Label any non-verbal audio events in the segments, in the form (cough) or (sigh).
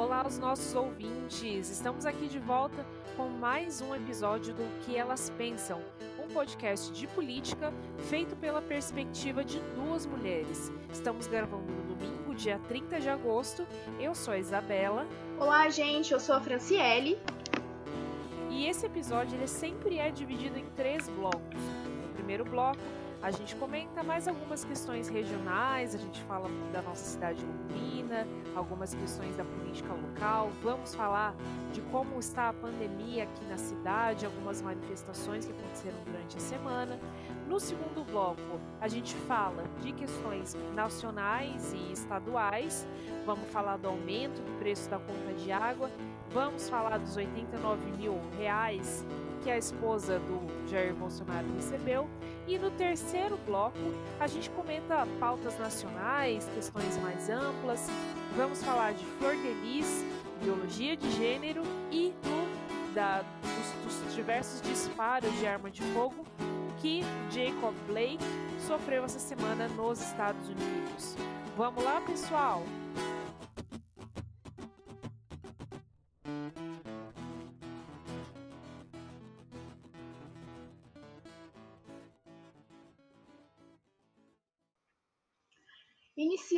Olá aos nossos ouvintes! Estamos aqui de volta com mais um episódio do Que Elas Pensam, um podcast de política feito pela perspectiva de duas mulheres. Estamos gravando no domingo, dia 30 de agosto. Eu sou a Isabela. Olá, gente, eu sou a Franciele. E esse episódio ele sempre é dividido em três blocos. No primeiro bloco, a gente comenta mais algumas questões regionais, a gente fala da nossa cidade Londrina, algumas questões da política local, vamos falar de como está a pandemia aqui na cidade, algumas manifestações que aconteceram durante a semana. No segundo bloco, a gente fala de questões nacionais e estaduais, vamos falar do aumento do preço da conta de água, vamos falar dos 89 mil reais que a esposa do Jair Bolsonaro recebeu. E no terceiro bloco, a gente comenta pautas nacionais, questões mais amplas. Vamos falar de flor de lis, biologia de gênero e do, da, dos, dos diversos disparos de arma de fogo que Jacob Blake sofreu essa semana nos Estados Unidos. Vamos lá, pessoal?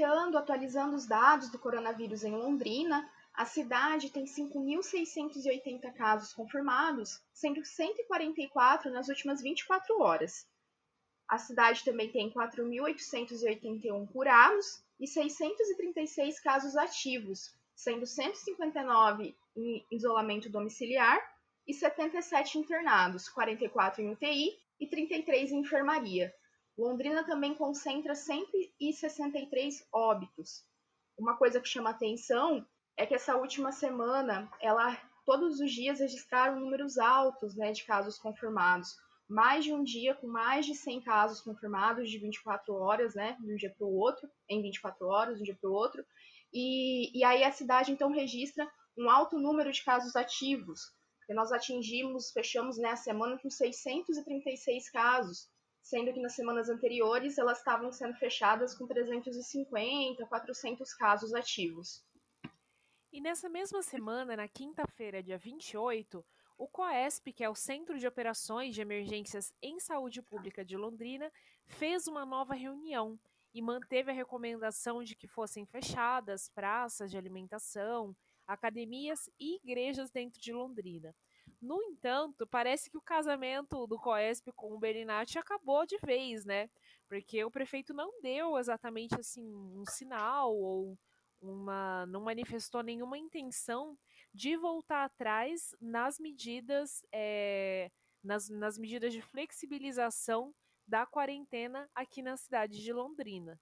Iniciando, atualizando os dados do coronavírus em Londrina, a cidade tem 5.680 casos confirmados, sendo 144 nas últimas 24 horas. A cidade também tem 4.881 curados e 636 casos ativos, sendo 159 em isolamento domiciliar e 77 internados, 44 em UTI e 33 em enfermaria. Londrina também concentra 163 óbitos. Uma coisa que chama atenção é que essa última semana, ela todos os dias registraram números altos né, de casos confirmados. Mais de um dia com mais de 100 casos confirmados de 24 horas, né, de um dia para o outro, em 24 horas, de um dia para o outro. E, e aí a cidade então registra um alto número de casos ativos, porque nós atingimos, fechamos né, a semana com 636 casos, sendo que nas semanas anteriores elas estavam sendo fechadas com 350, 400 casos ativos. E nessa mesma semana, na quinta-feira, dia 28, o COESP, que é o Centro de Operações de Emergências em Saúde Pública de Londrina, fez uma nova reunião e manteve a recomendação de que fossem fechadas praças de alimentação, academias e igrejas dentro de Londrina. No entanto, parece que o casamento do Coesp com o Berinati acabou de vez, né? Porque o prefeito não deu exatamente assim um sinal ou uma não manifestou nenhuma intenção de voltar atrás nas medidas é, nas, nas medidas de flexibilização da quarentena aqui na cidade de Londrina.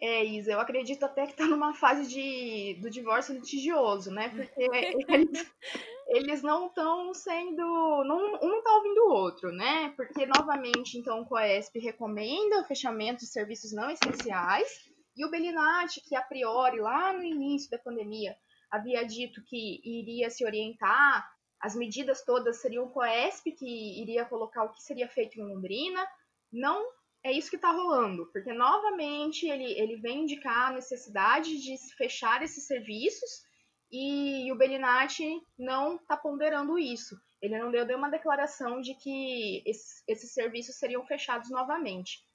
É, Isa, eu acredito até que está numa fase de, do divórcio litigioso, né? Porque eles, (laughs) eles não estão sendo. Não, um não está ouvindo o outro, né? Porque, novamente, então, o COESP recomenda o fechamento de serviços não essenciais, e o Belinati, que a priori, lá no início da pandemia, havia dito que iria se orientar, as medidas todas seriam o COESP que iria colocar o que seria feito em Londrina, não é isso que está rolando, porque novamente ele, ele vem indicar a necessidade de fechar esses serviços e o Bellinati não está ponderando isso. Ele não deu nenhuma declaração de que esses, esses serviços seriam fechados novamente.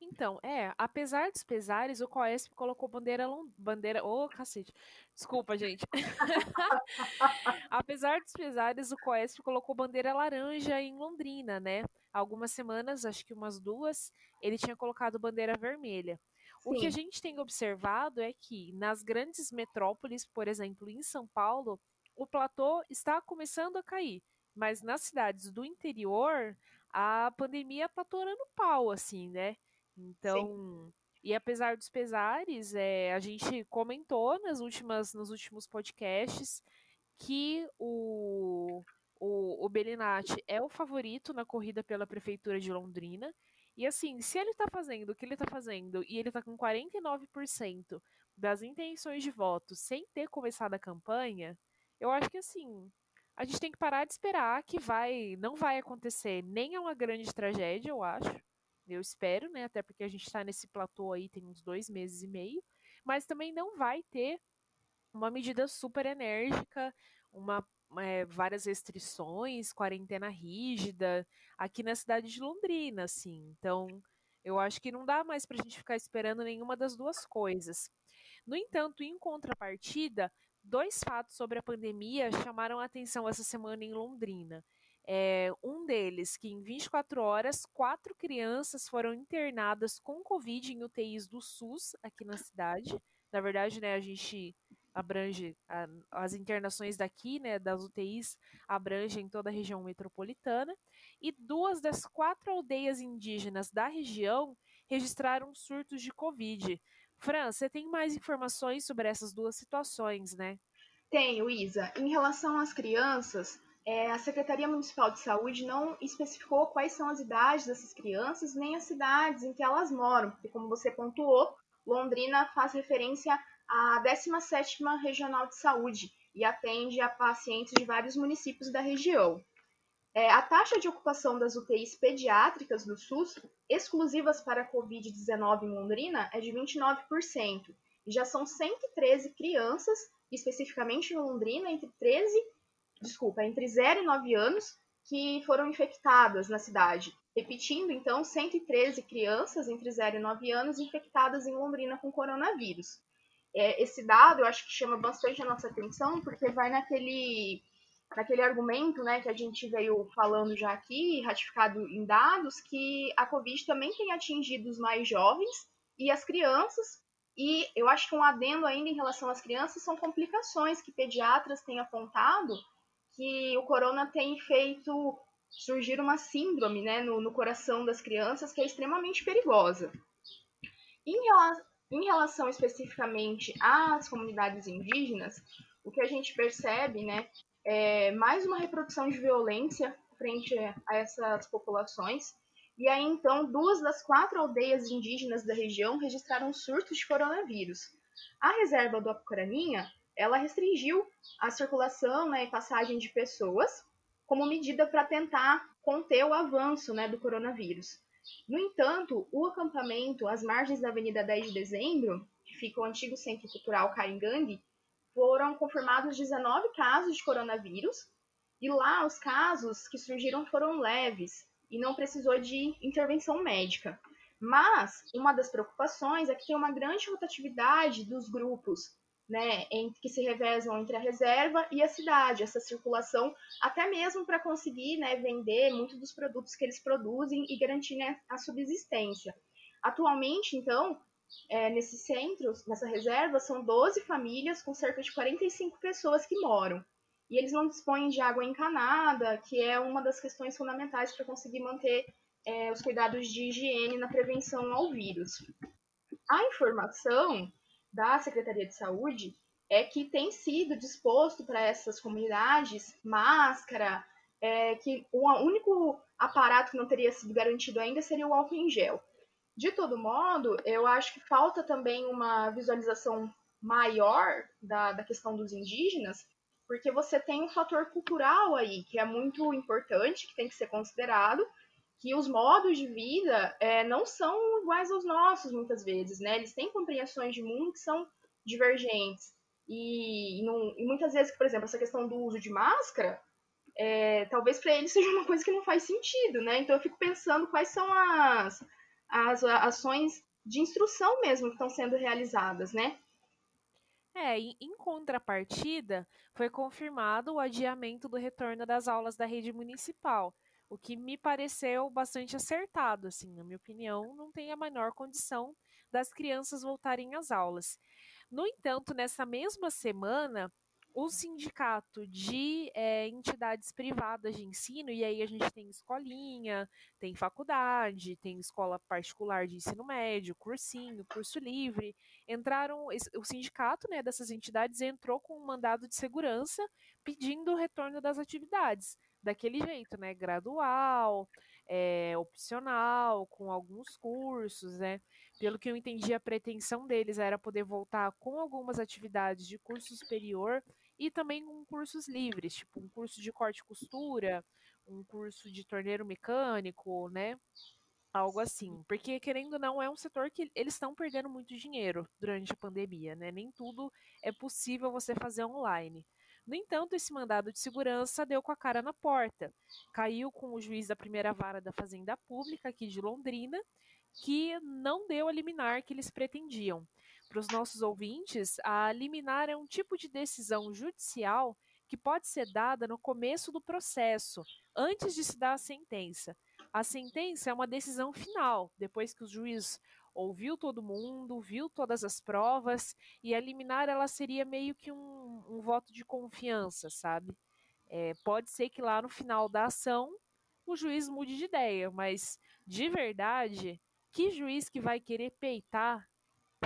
Então, é, apesar dos pesares, o Coesp colocou bandeira bandeira, ô oh, cacete. Desculpa, gente. (laughs) apesar dos pesares, o Coesp colocou bandeira laranja em Londrina, né? Algumas semanas, acho que umas duas, ele tinha colocado bandeira vermelha. Sim. O que a gente tem observado é que nas grandes metrópoles, por exemplo, em São Paulo, o platô está começando a cair, mas nas cidades do interior, a pandemia está torando pau, assim, né? Então, Sim. e apesar dos pesares, é, a gente comentou nas últimas, nos últimos podcasts que o, o, o Belinati é o favorito na corrida pela prefeitura de Londrina. E assim, se ele tá fazendo o que ele tá fazendo e ele tá com 49% das intenções de voto sem ter começado a campanha, eu acho que assim, a gente tem que parar de esperar que vai, não vai acontecer nem é uma grande tragédia, eu acho. Eu espero, né? Até porque a gente está nesse platô aí tem uns dois meses e meio. Mas também não vai ter uma medida super enérgica, uma é, várias restrições, quarentena rígida, aqui na cidade de Londrina, assim. Então, eu acho que não dá mais para a gente ficar esperando nenhuma das duas coisas. No entanto, em contrapartida, dois fatos sobre a pandemia chamaram a atenção essa semana em Londrina. É, um deles, que em 24 horas, quatro crianças foram internadas com Covid em UTIs do SUS aqui na cidade. Na verdade, né, a gente abrange a, as internações daqui, né, das UTIs, abrangem toda a região metropolitana, e duas das quatro aldeias indígenas da região registraram surtos de Covid. Fran, você tem mais informações sobre essas duas situações, né? Tenho, Isa. Em relação às crianças, é, a Secretaria Municipal de Saúde não especificou quais são as idades dessas crianças, nem as cidades em que elas moram, porque, como você pontuou, Londrina faz referência a 17ª Regional de Saúde e atende a pacientes de vários municípios da região. É, a taxa de ocupação das UTIs pediátricas do SUS, exclusivas para a Covid-19 em Londrina, é de 29%. E já são 113 crianças, especificamente em Londrina, entre 13, desculpa, entre 0 e 9 anos, que foram infectadas na cidade. Repetindo, então, 113 crianças entre 0 e 9 anos infectadas em Londrina com coronavírus. É, esse dado eu acho que chama bastante a nossa atenção, porque vai naquele, naquele argumento né, que a gente veio falando já aqui, ratificado em dados, que a Covid também tem atingido os mais jovens e as crianças. E eu acho que um adendo ainda em relação às crianças são complicações que pediatras têm apontado que o corona tem feito surgir uma síndrome né, no, no coração das crianças que é extremamente perigosa. Em, em relação especificamente às comunidades indígenas, o que a gente percebe né, é mais uma reprodução de violência frente a essas populações. E aí, então, duas das quatro aldeias indígenas da região registraram surtos de coronavírus. A reserva do Apucaraninha, ela restringiu a circulação né, e passagem de pessoas como medida para tentar conter o avanço né, do coronavírus. No entanto, o acampamento às margens da Avenida 10 de Dezembro, que fica o antigo Centro Cultural Caringangue, foram confirmados 19 casos de coronavírus, e lá os casos que surgiram foram leves e não precisou de intervenção médica. Mas uma das preocupações é que tem uma grande rotatividade dos grupos né, que se revezam entre a reserva e a cidade, essa circulação, até mesmo para conseguir né, vender muitos dos produtos que eles produzem e garantir né, a subsistência. Atualmente, então, é, nesse centro, nessa reserva, são 12 famílias com cerca de 45 pessoas que moram. E eles não dispõem de água encanada, que é uma das questões fundamentais para conseguir manter é, os cuidados de higiene na prevenção ao vírus. A informação da Secretaria de Saúde é que tem sido disposto para essas comunidades máscara, é, que o único aparato que não teria sido garantido ainda seria o álcool em gel. De todo modo, eu acho que falta também uma visualização maior da, da questão dos indígenas, porque você tem um fator cultural aí que é muito importante, que tem que ser considerado, que os modos de vida é, não são iguais aos nossos, muitas vezes, né? Eles têm compreensões de mundo que são divergentes. E, não, e muitas vezes, por exemplo, essa questão do uso de máscara, é, talvez para eles (laughs) seja uma coisa que não faz sentido, né? Então eu fico pensando quais são as, as ações de instrução mesmo que estão sendo realizadas, né? É, em contrapartida, foi confirmado o adiamento do retorno das aulas da rede municipal o que me pareceu bastante acertado, assim, na minha opinião, não tem a menor condição das crianças voltarem às aulas. No entanto, nessa mesma semana, o sindicato de é, entidades privadas de ensino, e aí a gente tem escolinha, tem faculdade, tem escola particular de ensino médio, cursinho, curso livre, entraram, o sindicato né, dessas entidades entrou com um mandado de segurança pedindo o retorno das atividades daquele jeito, né? Gradual, é, opcional, com alguns cursos, né? Pelo que eu entendi, a pretensão deles era poder voltar com algumas atividades de curso superior e também com cursos livres, tipo um curso de corte e costura, um curso de torneiro mecânico, né? Algo assim. Porque, querendo ou não, é um setor que eles estão perdendo muito dinheiro durante a pandemia, né? Nem tudo é possível você fazer online. No entanto, esse mandado de segurança deu com a cara na porta. Caiu com o juiz da primeira vara da Fazenda Pública aqui de Londrina, que não deu a liminar que eles pretendiam. Para os nossos ouvintes, a liminar é um tipo de decisão judicial que pode ser dada no começo do processo, antes de se dar a sentença. A sentença é uma decisão final, depois que o juiz ouviu todo mundo, viu todas as provas, e a liminar ela seria meio que um, um voto de confiança, sabe? É, pode ser que lá no final da ação o juiz mude de ideia, mas de verdade, que juiz que vai querer peitar,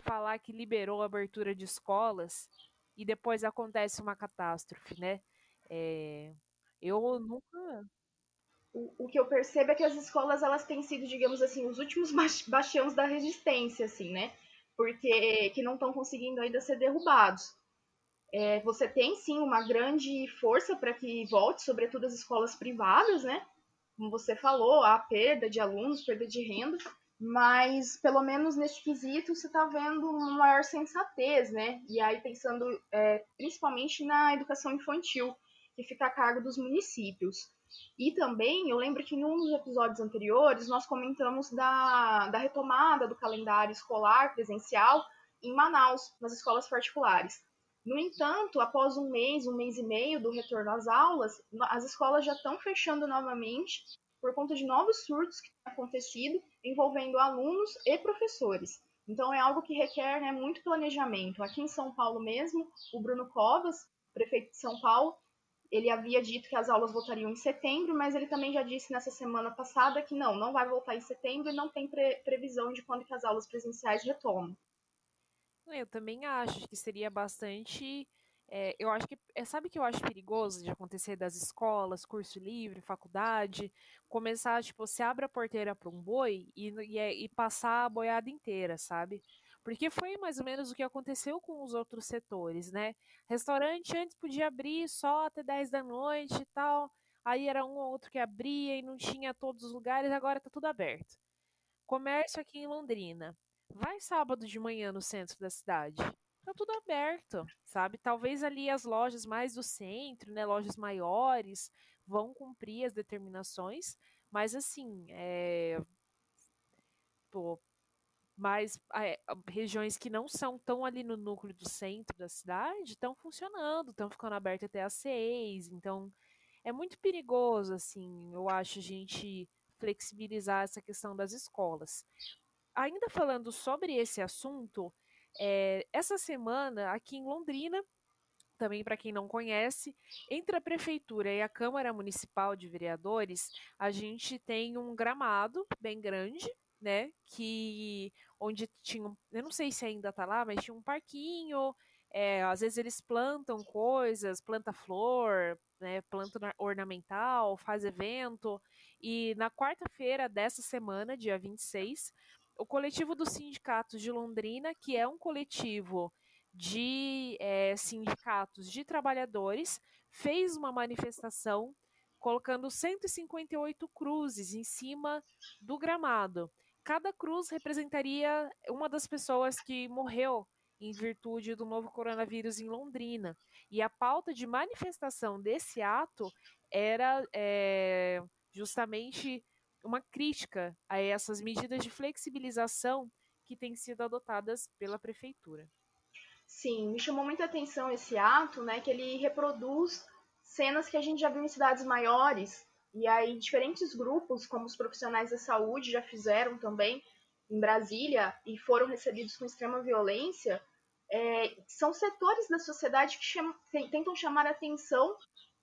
falar que liberou a abertura de escolas e depois acontece uma catástrofe, né? É, eu nunca o, que eu percebo é que as escolas elas têm sido, digamos assim, os últimos (laughs) bastiões da resistência, assim, né? Porque que não estão conseguindo ainda ser derrubados. É, você tem sim uma grande força para que volte, sobretudo as escolas privadas, né? Como você falou, a perda de alunos, perda de renda, mas pelo menos neste quesito você está vendo uma maior sensatez, né? E aí pensando é, principalmente na educação infantil, que fica a cargo dos municípios. E também, eu lembro que em um dos episódios anteriores, nós comentamos da, da retomada do calendário escolar presencial em Manaus, nas escolas particulares. No entanto, após um mês, um mês e meio do retorno às aulas, as escolas já estão fechando novamente por conta de novos surtos que têm acontecido envolvendo alunos e professores. Então é algo que requer né, muito planejamento. Aqui em São Paulo mesmo, o Bruno Covas, prefeito de São Paulo, ele havia dito que as aulas voltariam em setembro, mas ele também já disse nessa semana passada que não, não vai voltar em setembro e não tem pre previsão de quando que as aulas presenciais retomam. Eu também acho que seria bastante. É, eu acho que. É, sabe que eu acho perigoso de acontecer das escolas, curso livre, faculdade, começar, tipo, você abre a porteira para um boi e, e, é, e passar a boiada inteira, sabe? Porque foi mais ou menos o que aconteceu com os outros setores, né? Restaurante antes podia abrir só até 10 da noite e tal. Aí era um ou outro que abria e não tinha todos os lugares, agora tá tudo aberto. Comércio aqui em Londrina. Vai sábado de manhã no centro da cidade. Tá tudo aberto, sabe? Talvez ali as lojas mais do centro, né, lojas maiores, vão cumprir as determinações, mas assim, é, pô, mas é, regiões que não são tão ali no núcleo do centro da cidade estão funcionando, estão ficando abertas até às seis. Então, é muito perigoso, assim, eu acho, a gente flexibilizar essa questão das escolas. Ainda falando sobre esse assunto, é, essa semana, aqui em Londrina, também para quem não conhece, entre a prefeitura e a Câmara Municipal de Vereadores, a gente tem um gramado bem grande, né? Que onde tinha, eu não sei se ainda tá lá, mas tinha um parquinho. É, às vezes eles plantam coisas, planta flor, né, planta ornamental, faz evento. E na quarta-feira dessa semana, dia 26, o coletivo dos sindicatos de Londrina, que é um coletivo de é, sindicatos de trabalhadores, fez uma manifestação colocando 158 cruzes em cima do gramado. Cada cruz representaria uma das pessoas que morreu em virtude do novo coronavírus em Londrina. E a pauta de manifestação desse ato era é, justamente uma crítica a essas medidas de flexibilização que têm sido adotadas pela prefeitura. Sim, me chamou muita atenção esse ato, né, que ele reproduz cenas que a gente já viu em cidades maiores, e aí diferentes grupos, como os profissionais da saúde, já fizeram também em Brasília e foram recebidos com extrema violência. É, são setores da sociedade que cham tentam chamar atenção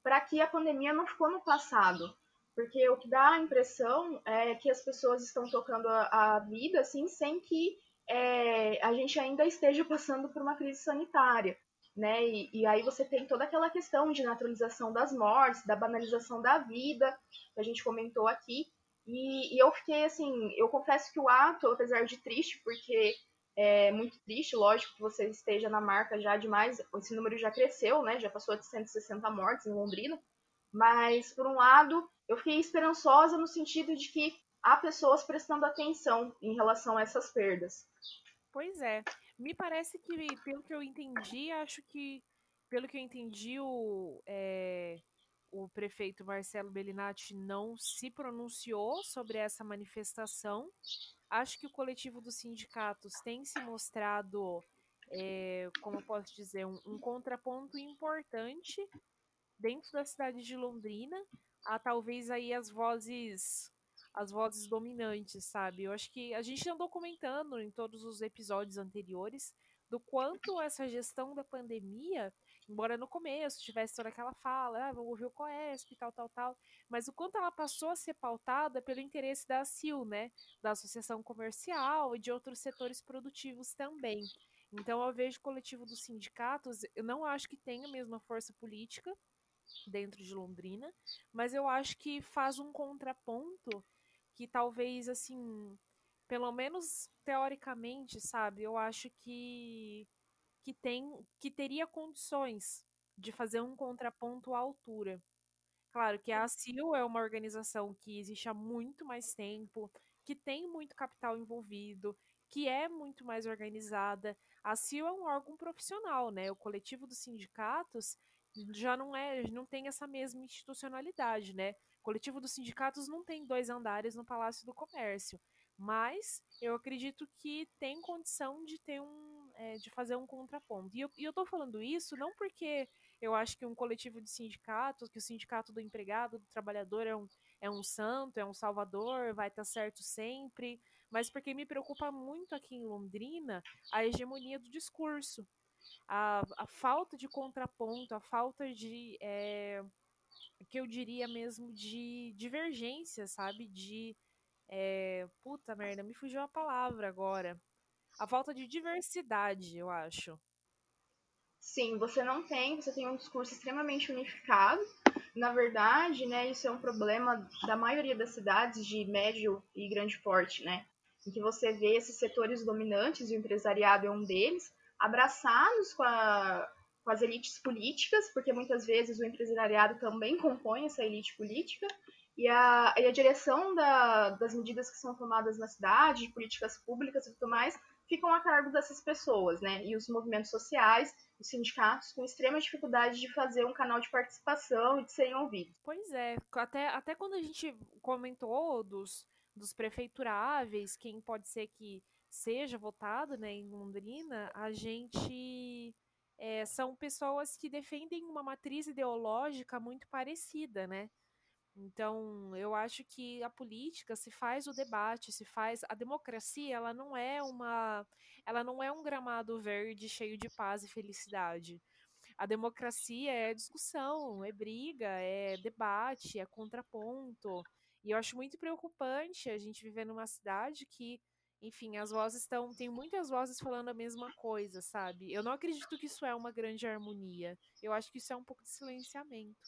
para que a pandemia não ficou no passado. Porque o que dá a impressão é que as pessoas estão tocando a, a vida assim, sem que é, a gente ainda esteja passando por uma crise sanitária né? E, e, aí você tem toda aquela questão de naturalização das mortes, da banalização da vida, que a gente comentou aqui. E, e eu fiquei assim, eu confesso que o ato, apesar de triste, porque é muito triste, lógico que você esteja na marca já demais, esse número já cresceu, né? Já passou de 160 mortes em Londrina. Mas, por um lado, eu fiquei esperançosa no sentido de que há pessoas prestando atenção em relação a essas perdas. Pois é. Me parece que, pelo que eu entendi, acho que, pelo que eu entendi, o, é, o prefeito Marcelo Bellinati não se pronunciou sobre essa manifestação. Acho que o coletivo dos sindicatos tem se mostrado, é, como eu posso dizer, um, um contraponto importante dentro da cidade de Londrina a talvez aí as vozes as vozes dominantes, sabe? Eu acho que a gente andou comentando em todos os episódios anteriores do quanto essa gestão da pandemia, embora no começo tivesse toda aquela fala, ah, vou ouvir o COESP, tal, tal, tal, mas o quanto ela passou a ser pautada pelo interesse da ACIL, né? Da Associação Comercial e de outros setores produtivos também. Então eu vejo o coletivo dos sindicatos, eu não acho que tenha a mesma força política dentro de Londrina, mas eu acho que faz um contraponto que talvez, assim, pelo menos teoricamente, sabe, eu acho que que tem que teria condições de fazer um contraponto à altura. Claro que a ACIL é uma organização que existe há muito mais tempo, que tem muito capital envolvido, que é muito mais organizada. A CIO é um órgão profissional, né? O coletivo dos sindicatos já não é, não tem essa mesma institucionalidade, né? O coletivo dos sindicatos não tem dois andares no Palácio do Comércio, mas eu acredito que tem condição de ter um, é, de fazer um contraponto. E eu, e tô falando isso não porque eu acho que um coletivo de sindicatos, que o sindicato do empregado, do trabalhador é um, é um santo, é um salvador, vai estar tá certo sempre, mas porque me preocupa muito aqui em Londrina a hegemonia do discurso a, a falta de contraponto, a falta de. É, que eu diria mesmo de divergência, sabe? De. É, puta merda, me fugiu a palavra agora. A falta de diversidade, eu acho. Sim, você não tem, você tem um discurso extremamente unificado. Na verdade, né, isso é um problema da maioria das cidades de médio e grande porte, né? Em que você vê esses setores dominantes, e o empresariado é um deles, abraçados com, a, com as elites políticas, porque muitas vezes o empresariado também compõe essa elite política, e a, e a direção da, das medidas que são tomadas na cidade, de políticas públicas e tudo mais, ficam a cargo dessas pessoas, né? E os movimentos sociais, os sindicatos, com extrema dificuldade de fazer um canal de participação e de serem ouvidos. Pois é, até, até quando a gente comentou dos, dos prefeituráveis, quem pode ser que seja votado né, em Londrina, a gente é, são pessoas que defendem uma matriz ideológica muito parecida, né? Então, eu acho que a política se faz o debate, se faz a democracia, ela não é uma ela não é um gramado verde cheio de paz e felicidade. A democracia é discussão, é briga, é debate, é contraponto. E eu acho muito preocupante a gente viver numa cidade que enfim, as vozes estão. Tem muitas vozes falando a mesma coisa, sabe? Eu não acredito que isso é uma grande harmonia. Eu acho que isso é um pouco de silenciamento.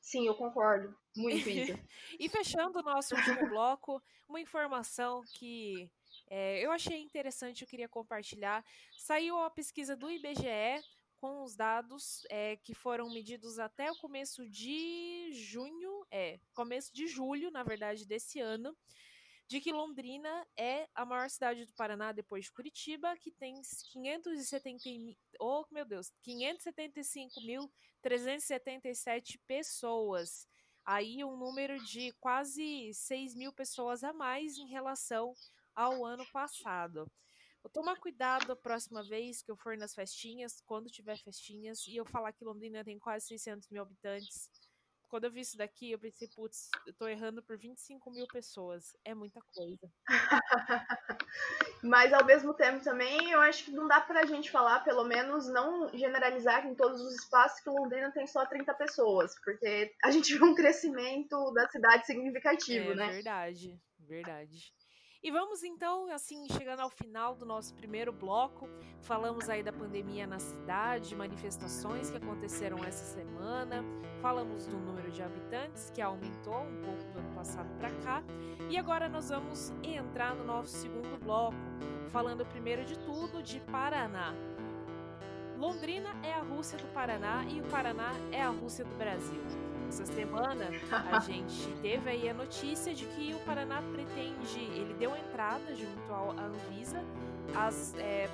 Sim, eu concordo. Muito, (laughs) isso. e fechando o nosso último bloco, uma informação que é, eu achei interessante, eu queria compartilhar. Saiu a pesquisa do IBGE com os dados é, que foram medidos até o começo de junho, é, começo de julho, na verdade, desse ano de que Londrina é a maior cidade do Paraná depois de Curitiba, que tem 570, oh meu Deus, 575.377 pessoas. Aí um número de quase 6 mil pessoas a mais em relação ao ano passado. Vou tomar cuidado a próxima vez que eu for nas festinhas, quando tiver festinhas, e eu falar que Londrina tem quase 600 mil habitantes quando eu vi isso daqui, eu pensei, putz, eu tô errando por 25 mil pessoas. É muita coisa. (laughs) Mas ao mesmo tempo também, eu acho que não dá pra gente falar, pelo menos não generalizar em todos os espaços que Londrina tem só 30 pessoas, porque a gente vê um crescimento da cidade significativo, é, né? Verdade, verdade. E vamos então, assim, chegando ao final do nosso primeiro bloco. Falamos aí da pandemia na cidade, manifestações que aconteceram essa semana, falamos do número de habitantes que aumentou um pouco do ano passado para cá. E agora nós vamos entrar no nosso segundo bloco, falando primeiro de tudo de Paraná. Londrina é a Rússia do Paraná e o Paraná é a Rússia do Brasil. Essa semana a (laughs) gente teve aí a notícia de que o Paraná pretende, ele deu entrada junto à Anvisa as, é,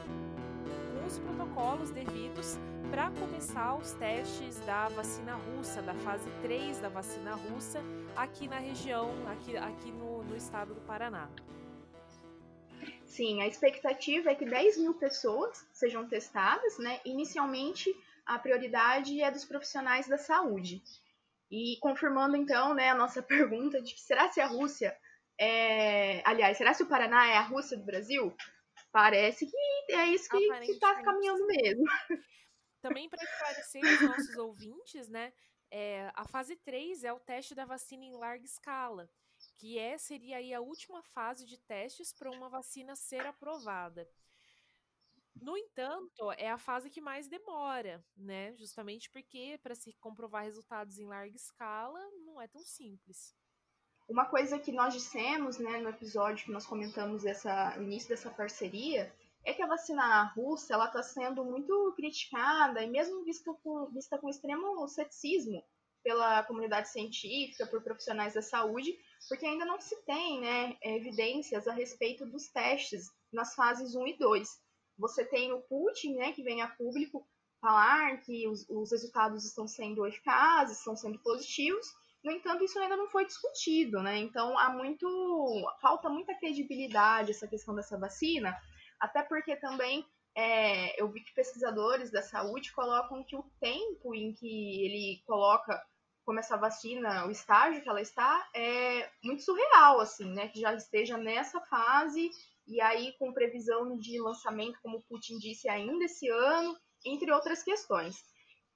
com os protocolos devidos para começar os testes da vacina russa, da fase 3 da vacina russa, aqui na região, aqui, aqui no, no estado do Paraná. Sim, a expectativa é que 10 mil pessoas sejam testadas, né? Inicialmente, a prioridade é dos profissionais da saúde. E confirmando então, né, a nossa (laughs) pergunta de que será se a Rússia é... aliás, será se o Paraná é a Rússia do Brasil? Parece que é isso que está caminhando mesmo. (laughs) Também para esclarecer os nossos ouvintes, né? É, a fase 3 é o teste da vacina em larga escala que é seria aí a última fase de testes para uma vacina ser aprovada. No entanto, é a fase que mais demora, né? Justamente porque para se comprovar resultados em larga escala não é tão simples. Uma coisa que nós dissemos, né, no episódio que nós comentamos essa, o início dessa parceria, é que a vacina russa ela está sendo muito criticada e mesmo vista com, vista com extremo ceticismo pela comunidade científica, por profissionais da saúde, porque ainda não se tem né, evidências a respeito dos testes nas fases 1 e 2. Você tem o Putin, né, que vem a público falar que os, os resultados estão sendo eficazes, estão sendo positivos, no entanto, isso ainda não foi discutido, né? Então, há muito. falta muita credibilidade essa questão dessa vacina, até porque também é, eu vi que pesquisadores da saúde colocam que o tempo em que ele coloca como essa vacina, o estágio que ela está, é muito surreal, assim, né? Que já esteja nessa fase e aí com previsão de lançamento, como Putin disse, ainda esse ano, entre outras questões.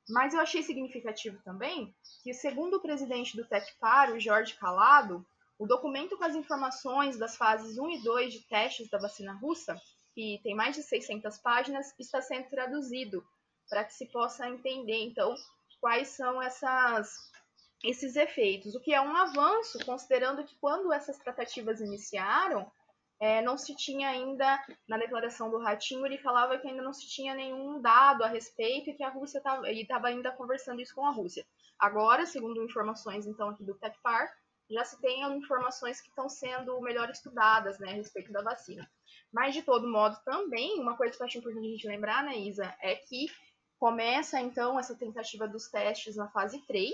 Mas eu achei significativo também que, segundo o presidente do TECPAR, o Jorge Calado, o documento com as informações das fases 1 e 2 de testes da vacina russa, que tem mais de 600 páginas, está sendo traduzido para que se possa entender, então, quais são essas esses efeitos, o que é um avanço, considerando que quando essas tratativas iniciaram, é, não se tinha ainda, na declaração do Ratinho, ele falava que ainda não se tinha nenhum dado a respeito e que a Rússia estava ainda conversando isso com a Rússia. Agora, segundo informações então aqui do TechPar, já se tem informações que estão sendo melhor estudadas né, a respeito da vacina. Mas, de todo modo, também, uma coisa que eu acho importante a gente lembrar, né, Isa, é que começa então essa tentativa dos testes na fase 3,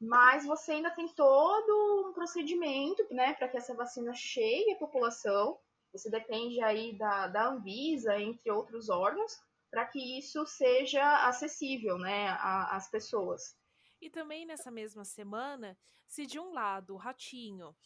mas você ainda tem todo um procedimento, né, para que essa vacina chegue à população. Você depende aí da, da Anvisa, entre outros órgãos, para que isso seja acessível, né, às pessoas. E também nessa mesma semana, se de um lado o ratinho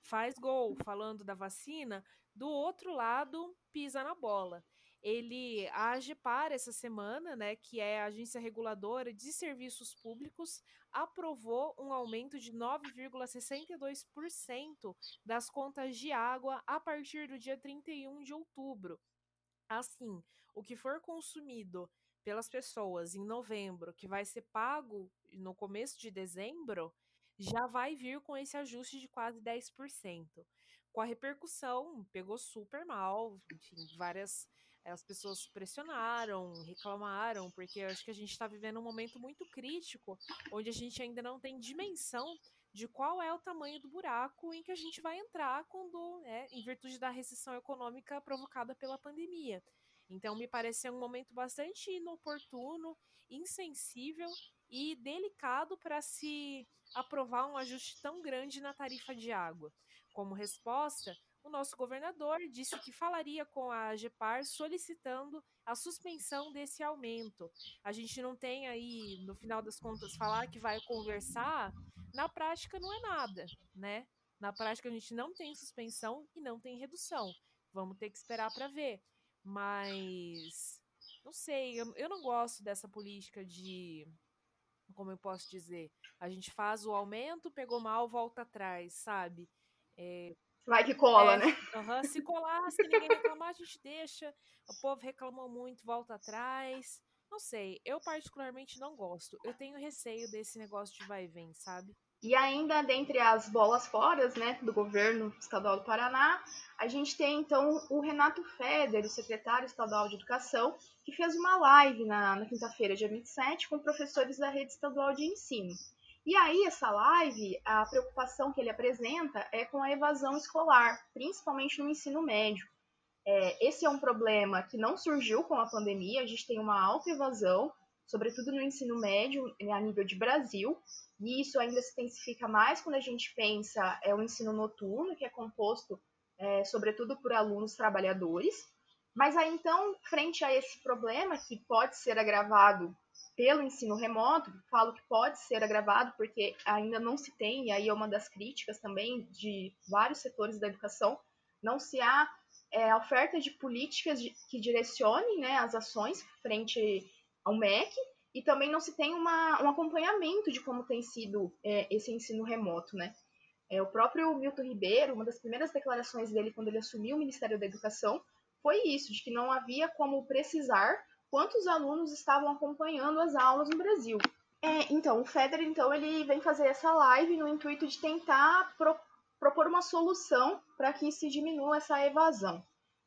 faz gol falando da vacina, do outro lado pisa na bola ele a AGEPAR essa semana, né, que é a agência reguladora de serviços públicos, aprovou um aumento de 9,62% das contas de água a partir do dia 31 de outubro. Assim, o que for consumido pelas pessoas em novembro, que vai ser pago no começo de dezembro, já vai vir com esse ajuste de quase 10%. Com a repercussão, pegou super mal, enfim, várias as pessoas pressionaram, reclamaram, porque eu acho que a gente está vivendo um momento muito crítico, onde a gente ainda não tem dimensão de qual é o tamanho do buraco em que a gente vai entrar quando, é, em virtude da recessão econômica provocada pela pandemia. Então, me parece um momento bastante inoportuno, insensível e delicado para se aprovar um ajuste tão grande na tarifa de água. Como resposta, o nosso governador disse que falaria com a AGEPAR solicitando a suspensão desse aumento. A gente não tem aí, no final das contas, falar que vai conversar, na prática não é nada, né? Na prática a gente não tem suspensão e não tem redução. Vamos ter que esperar para ver. Mas não sei, eu, eu não gosto dessa política de como eu posso dizer, a gente faz o aumento, pegou mal, volta atrás, sabe? É, Vai que cola, é, né? Se colar, se ninguém reclamar, a gente deixa. O povo reclamou muito, volta atrás. Não sei, eu particularmente não gosto. Eu tenho receio desse negócio de vai e vem, sabe? E ainda dentre as bolas fora, né, do governo estadual do Paraná, a gente tem então o Renato Feder, o secretário estadual de Educação, que fez uma live na, na quinta-feira, dia 27, com professores da rede estadual de ensino. E aí, essa live, a preocupação que ele apresenta é com a evasão escolar, principalmente no ensino médio. É, esse é um problema que não surgiu com a pandemia, a gente tem uma alta evasão, sobretudo no ensino médio, né, a nível de Brasil, e isso ainda se intensifica mais quando a gente pensa é o ensino noturno, que é composto é, sobretudo por alunos trabalhadores. Mas aí então, frente a esse problema que pode ser agravado pelo ensino remoto, falo que pode ser agravado porque ainda não se tem, e aí é uma das críticas também de vários setores da educação, não se há é, oferta de políticas de, que direcionem né, as ações frente ao MEC, e também não se tem uma, um acompanhamento de como tem sido é, esse ensino remoto, né? É, o próprio Milton Ribeiro, uma das primeiras declarações dele quando ele assumiu o Ministério da Educação, foi isso, de que não havia como precisar quantos alunos estavam acompanhando as aulas no Brasil. É, então, o Feder, então, ele vem fazer essa live no intuito de tentar pro, propor uma solução para que se diminua essa evasão.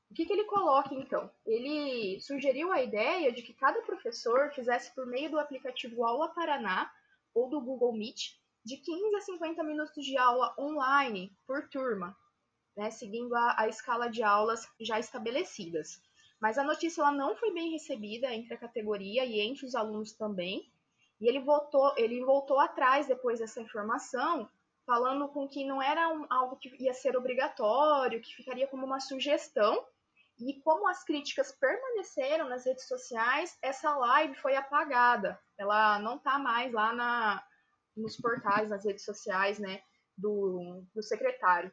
O que, que ele coloca, então? Ele sugeriu a ideia de que cada professor fizesse por meio do aplicativo Aula Paraná ou do Google Meet de 15 a 50 minutos de aula online por turma, né, seguindo a, a escala de aulas já estabelecidas. Mas a notícia ela não foi bem recebida entre a categoria e entre os alunos também. E ele voltou, ele voltou atrás depois dessa informação, falando com que não era um, algo que ia ser obrigatório, que ficaria como uma sugestão. E como as críticas permaneceram nas redes sociais, essa live foi apagada. Ela não está mais lá na, nos portais, nas redes sociais, né, do, do secretário.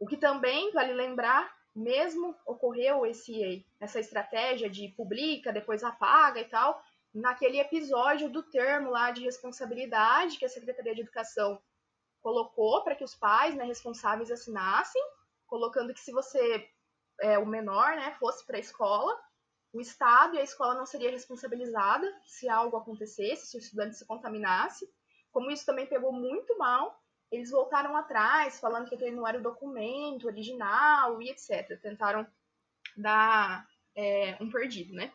O que também vale lembrar mesmo ocorreu esse, essa estratégia de publica, depois apaga e tal, naquele episódio do termo lá de responsabilidade que a Secretaria de Educação colocou para que os pais né, responsáveis assinassem, colocando que se você, é, o menor, né, fosse para a escola, o Estado e a escola não seria responsabilizada se algo acontecesse, se o estudante se contaminasse. Como isso também pegou muito mal, eles voltaram atrás, falando que aquele não era o documento original e etc. Tentaram dar é, um perdido, né?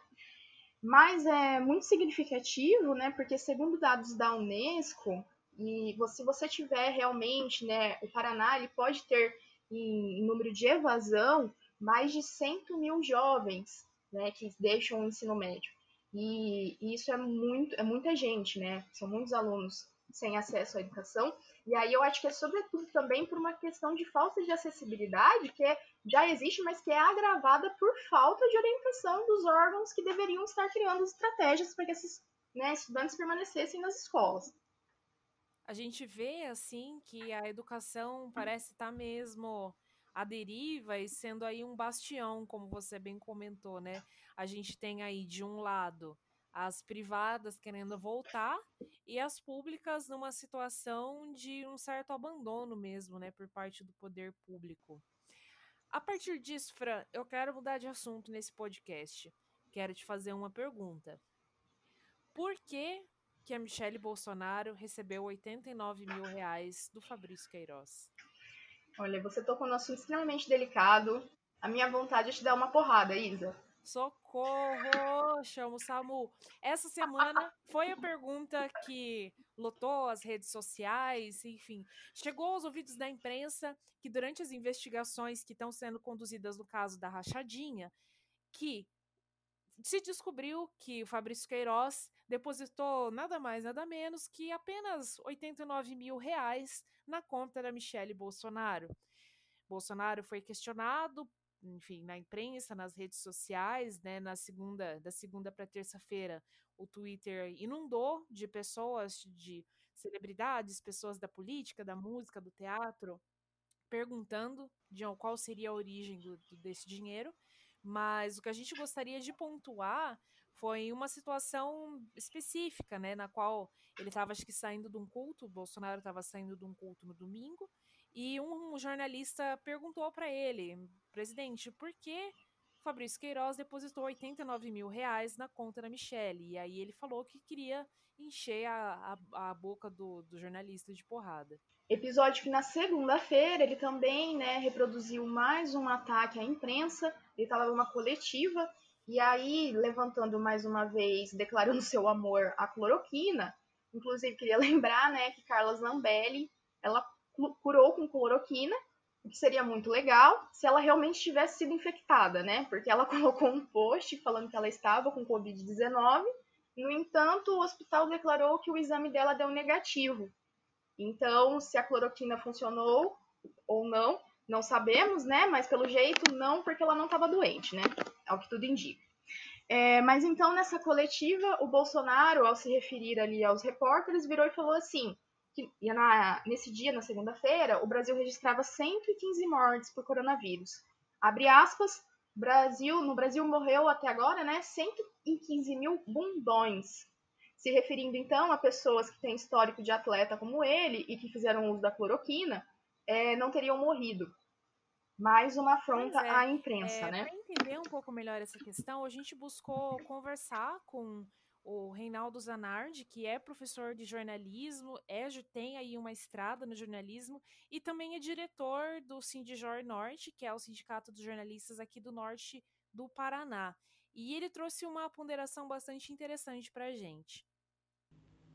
Mas é muito significativo, né? Porque segundo dados da Unesco, e se você tiver realmente, né, o Paraná ele pode ter em, número de evasão mais de 100 mil jovens, né, que deixam o ensino médio. E, e isso é muito, é muita gente, né? São muitos alunos sem acesso à educação. E aí eu acho que é sobretudo também por uma questão de falta de acessibilidade, que é, já existe, mas que é agravada por falta de orientação dos órgãos que deveriam estar criando estratégias para que esses né, estudantes permanecessem nas escolas. A gente vê assim que a educação parece estar mesmo à deriva e sendo aí um bastião, como você bem comentou, né? A gente tem aí de um lado as privadas querendo voltar e as públicas numa situação de um certo abandono mesmo, né, por parte do poder público. A partir disso, Fran, eu quero mudar de assunto nesse podcast. Quero te fazer uma pergunta. Por que, que a Michelle Bolsonaro recebeu 89 mil reais do Fabrício Queiroz? Olha, você tocou num assunto extremamente delicado. A minha vontade é te dar uma porrada, Isa. Socorro! Chama o SAMU. Essa (laughs) semana foi a pergunta que lotou as redes sociais, enfim. Chegou aos ouvidos da imprensa que durante as investigações que estão sendo conduzidas no caso da rachadinha, que se descobriu que o Fabrício Queiroz depositou nada mais, nada menos que apenas 89 mil reais na conta da Michele Bolsonaro. Bolsonaro foi questionado enfim, na imprensa, nas redes sociais, né, na segunda, da segunda para terça-feira, o Twitter inundou de pessoas, de celebridades, pessoas da política, da música, do teatro, perguntando de qual seria a origem do, desse dinheiro. Mas o que a gente gostaria de pontuar foi uma situação específica, né, na qual ele estava, acho que, saindo de um culto, Bolsonaro estava saindo de um culto no domingo, e um jornalista perguntou para ele, presidente, por que Fabrício Queiroz depositou 89 mil reais na conta da Michelle? E aí ele falou que queria encher a, a, a boca do, do jornalista de porrada. Episódio que na segunda-feira ele também né, reproduziu mais um ataque à imprensa. Ele estava numa coletiva e aí, levantando mais uma vez, declarando seu amor à cloroquina, Inclusive, queria (laughs) lembrar, né, que Carla Zambelli, ela curou com cloroquina, o que seria muito legal se ela realmente tivesse sido infectada, né? Porque ela (laughs) colocou um post falando que ela estava com Covid-19. No entanto, o hospital declarou que o exame dela deu negativo. Então, se a cloroquina funcionou ou não, não sabemos, né? Mas pelo jeito, não, porque ela não estava doente, né? É o que tudo indica. É, mas então, nessa coletiva, o Bolsonaro, ao se referir ali aos repórteres, virou e falou assim: que na, nesse dia, na segunda-feira, o Brasil registrava 115 mortes por coronavírus. Abre aspas, Brasil, no Brasil morreu até agora, né, 115 mil bundões. Se referindo, então, a pessoas que têm histórico de atleta como ele e que fizeram uso da cloroquina, é, não teriam morrido. Mais uma afronta é, à imprensa, é, né? Para entender um pouco melhor essa questão, a gente buscou conversar com o Reinaldo Zanardi, que é professor de jornalismo, é, tem aí uma estrada no jornalismo e também é diretor do Sindijor Norte, que é o sindicato dos jornalistas aqui do norte do Paraná. E ele trouxe uma ponderação bastante interessante para a gente.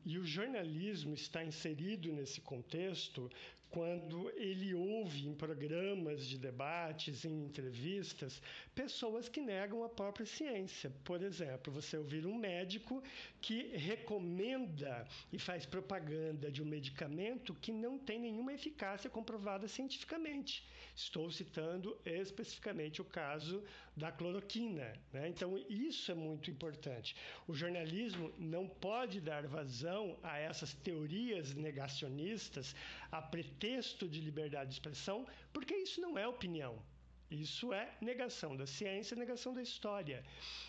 E o jornalismo está inserido nesse contexto quando ele ouve em programas de debates, em entrevistas, pessoas que negam a própria ciência. Por exemplo, você ouvir um médico que recomenda e faz propaganda de um medicamento que não tem nenhuma eficácia comprovada cientificamente. Estou citando especificamente o caso da cloroquina. Né? Então, isso é muito importante. O jornalismo não pode dar vazão a essas teorias negacionistas, a pretexto de liberdade de expressão, porque isso não é opinião. Isso é negação da ciência, negação da história.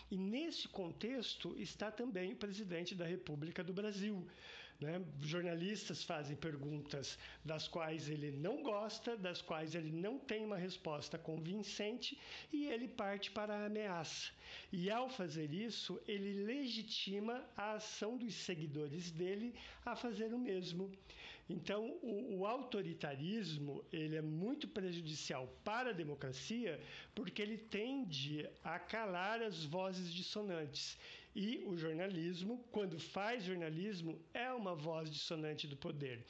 E nesse contexto está também o presidente da República do Brasil. Né? Jornalistas fazem perguntas das quais ele não gosta, das quais ele não tem uma resposta convincente e ele parte para a ameaça. E ao fazer isso, ele legitima a ação dos seguidores dele a fazer o mesmo. Então, o, o, autoritarismo ele é muito prejudicial para a democracia porque ele tende a calar as vozes dissonantes. E o jornalismo, quando faz jornalismo, é uma voz dissonante do poder.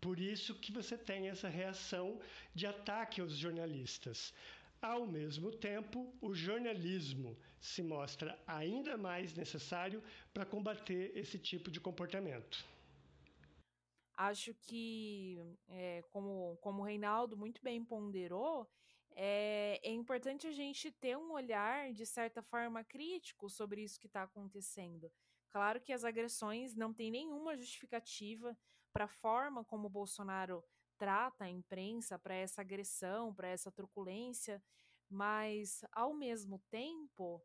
Por isso que você tem essa reação de ataque aos jornalistas. Ao mesmo tempo, o jornalismo se mostra ainda mais necessário para combater esse tipo de comportamento. Acho que, é, como, como o Reinaldo muito bem ponderou, é, é importante a gente ter um olhar, de certa forma, crítico sobre isso que está acontecendo. Claro que as agressões não têm nenhuma justificativa para a forma como o Bolsonaro trata a imprensa, para essa agressão, para essa truculência, mas, ao mesmo tempo,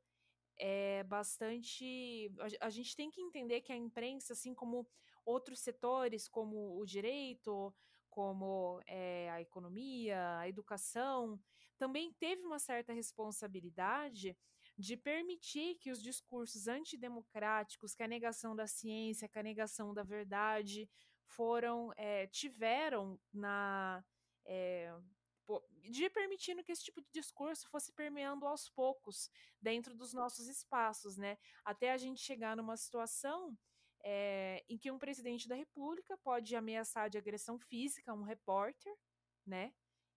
é bastante. A, gente tem que entender que a imprensa, assim como outros setores, como o direito, como é, a economia, a educação, também teve uma certa responsabilidade de permitir que os discursos antidemocráticos, que a negação da ciência, que a negação da verdade, foram é, tiveram na é, de permitindo que esse tipo de discurso fosse permeando aos poucos dentro dos nossos espaços, né? Até a gente chegar numa situação é, em que um presidente da República pode ameaçar de agressão física um repórter, né?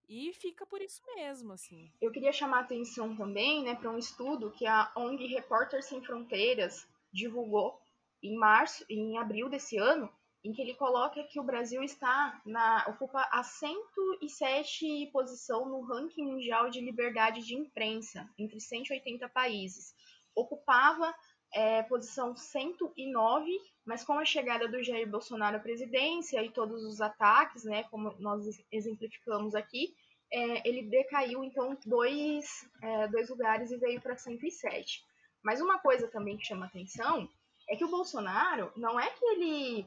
E fica por isso mesmo, assim. Eu queria chamar a atenção também, né, para um estudo que a ONG Repórter Sem Fronteiras divulgou em março, em abril desse ano, em que ele coloca que o Brasil está na ocupa a 107 posição no ranking mundial de liberdade de imprensa entre 180 países. Ocupava é, posição 109, mas com a chegada do Jair Bolsonaro à presidência e todos os ataques, né, como nós exemplificamos aqui, é, ele decaiu então dois, é, dois lugares e veio para 107. Mas uma coisa também que chama atenção é que o Bolsonaro não é que ele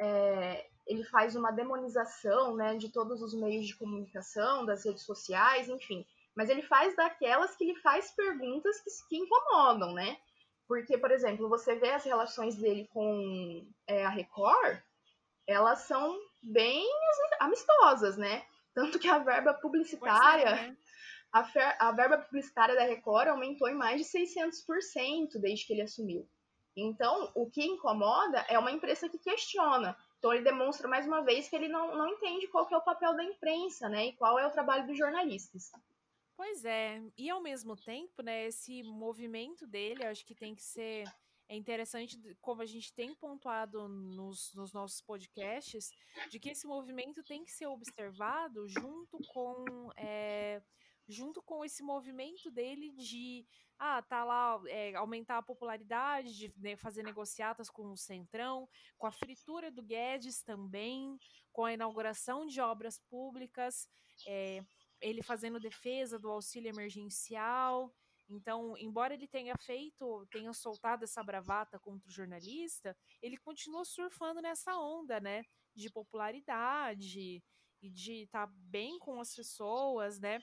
é, ele faz uma demonização né, de todos os meios de comunicação, das redes sociais, enfim. Mas ele faz daquelas que ele faz perguntas que, que incomodam, né? Porque, por exemplo, você vê as relações dele com é, a Record, elas são bem amistosas, né? Tanto que a verba publicitária, é, né? a, fer, a verba publicitária da Record aumentou em mais de 600% desde que ele assumiu. Então, o que incomoda é uma imprensa que questiona. Então, ele demonstra mais uma vez que ele não, não entende qual é o papel da imprensa, né? E qual é o trabalho dos jornalistas. Pois é, e ao mesmo tempo, né, esse movimento dele, acho que tem que ser é interessante, como a gente tem pontuado nos, nos, nossos podcasts, de que esse movimento tem que ser observado junto com é, junto com esse movimento dele de ah, tá lá, é, aumentar a popularidade, de né, fazer negociatas com o Centrão, com a fritura do Guedes também, com a inauguração de obras públicas, é, ele fazendo defesa do auxílio emergencial. Então, embora ele tenha feito, tenha soltado essa bravata contra o jornalista, ele continua surfando nessa onda, né? De popularidade e de estar tá bem com as pessoas, né?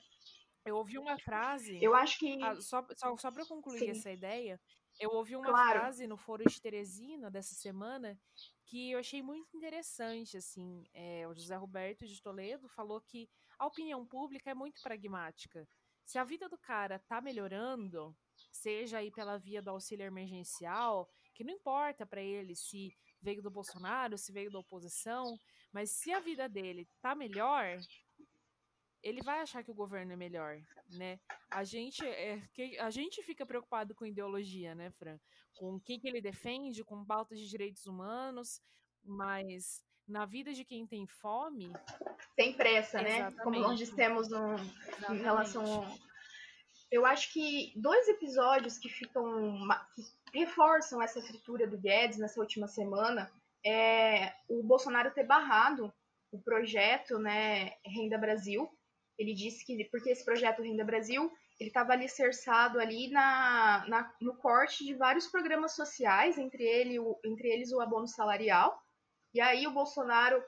Eu ouvi uma frase. Eu acho que. Ah, só só, só para concluir Sim. essa ideia, eu ouvi uma claro. frase no Foro de Teresina dessa semana que eu achei muito interessante. Assim, é, o José Roberto de Toledo falou que a opinião pública é muito pragmática. Se a vida do cara tá melhorando, seja aí pela via do auxílio emergencial, que não importa para ele se veio do Bolsonaro, se veio da oposição, mas se a vida dele tá melhor, ele vai achar que o governo é melhor, né? A gente é que a gente fica preocupado com ideologia, né, Fran? Com o que, que ele defende, com pautas de direitos humanos, mas na vida de quem tem fome tem pressa, né? Como nós dissemos no, em relação eu acho que dois episódios que ficam que reforçam essa fritura do Guedes nessa última semana é o Bolsonaro ter barrado o projeto, né, Renda Brasil, ele disse que, porque esse projeto Renda Brasil, ele estava alicerçado ali na, na, no corte de vários programas sociais, entre, ele, o, entre eles o abono salarial. E aí o Bolsonaro,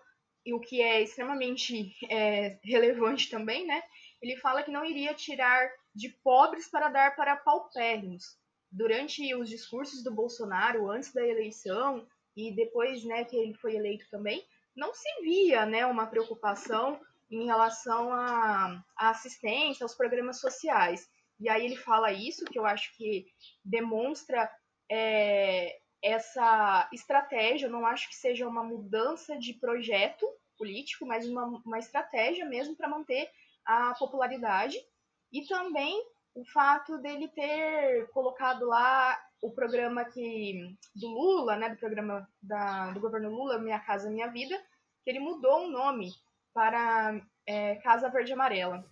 e o que é extremamente é, relevante também, né? Ele fala que não iria tirar de pobres para dar para paupérrimos. Durante os discursos do Bolsonaro, antes da eleição, e depois né, que ele foi eleito também, não se via né, uma preocupação em relação à, assistência, aos programas sociais. E aí ele fala isso, que eu acho que demonstra é, essa estratégia. Eu não acho que seja uma mudança de projeto político, mas uma, uma estratégia mesmo para manter a popularidade. E também o fato dele ter colocado lá o programa que do Lula, né, do programa da, do governo Lula, Minha Casa Minha Vida, que ele mudou o nome para é, Casa Verde Amarela.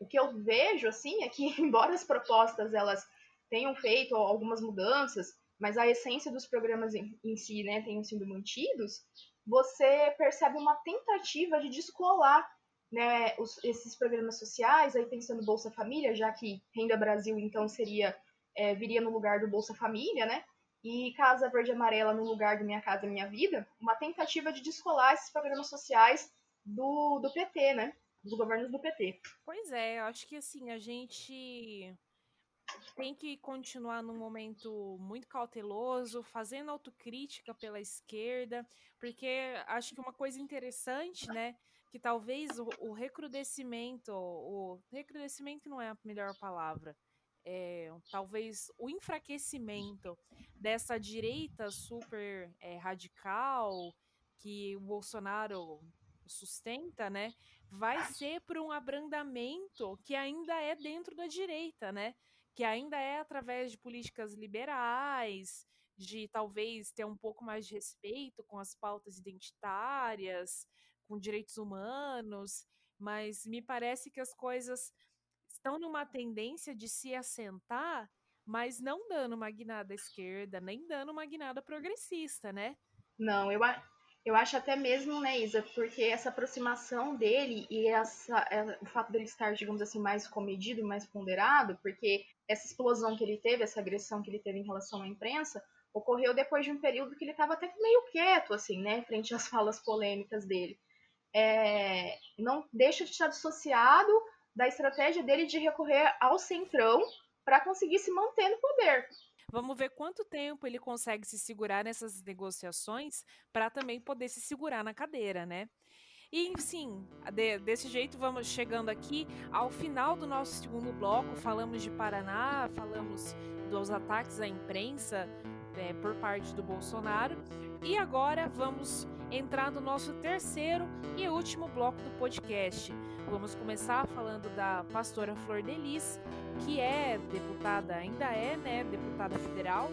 O que eu vejo, assim, é que, (laughs) embora as propostas elas tenham feito algumas mudanças, mas a essência dos programas em, em si, né, tenham sido mantidos, você percebe uma tentativa de descolar né, os, esses programas sociais, aí pensando Bolsa Família, já que Renda Brasil, então, seria é, viria no lugar do Bolsa Família, né? E Casa Verde e Amarela no lugar do Minha Casa Minha Vida, uma tentativa de descolar esses programas sociais do, do PT, né? Dos governos do PT. Pois é, acho que assim, a gente tem que continuar num momento muito cauteloso, fazendo autocrítica pela esquerda, porque acho que uma coisa interessante, né, que talvez o, o recrudescimento, o recrudescimento não é a melhor palavra, é, talvez o enfraquecimento dessa direita super é, radical que o Bolsonaro sustenta, né, vai ser por um abrandamento que ainda é dentro da direita, né, que ainda é através de políticas liberais, de talvez ter um pouco mais de respeito com as pautas identitárias, com direitos humanos, mas me parece que as coisas estão numa tendência de se assentar, mas não dando uma guinada esquerda, nem dando uma guinada progressista, né? Não, eu, eu acho até mesmo, né, Isa, porque essa aproximação dele e essa, é, o fato dele estar, digamos assim, mais comedido, mais ponderado, porque essa explosão que ele teve, essa agressão que ele teve em relação à imprensa, ocorreu depois de um período que ele estava até meio quieto, assim, né, frente às (laughs) falas polêmicas dele. É, não deixa de estar dissociado da estratégia dele de recorrer ao centrão para conseguir se manter no poder. Vamos ver quanto tempo ele consegue se segurar nessas negociações para também poder se segurar na cadeira, né? E sim, de, desse jeito vamos chegando aqui ao final do nosso segundo bloco. Falamos de Paraná, falamos dos ataques à imprensa, é, por parte do Bolsonaro. E agora vamos entrar no nosso terceiro e último bloco do podcast. Vamos começar falando da pastora Flor Delis, que é deputada, ainda é, né, deputada federal,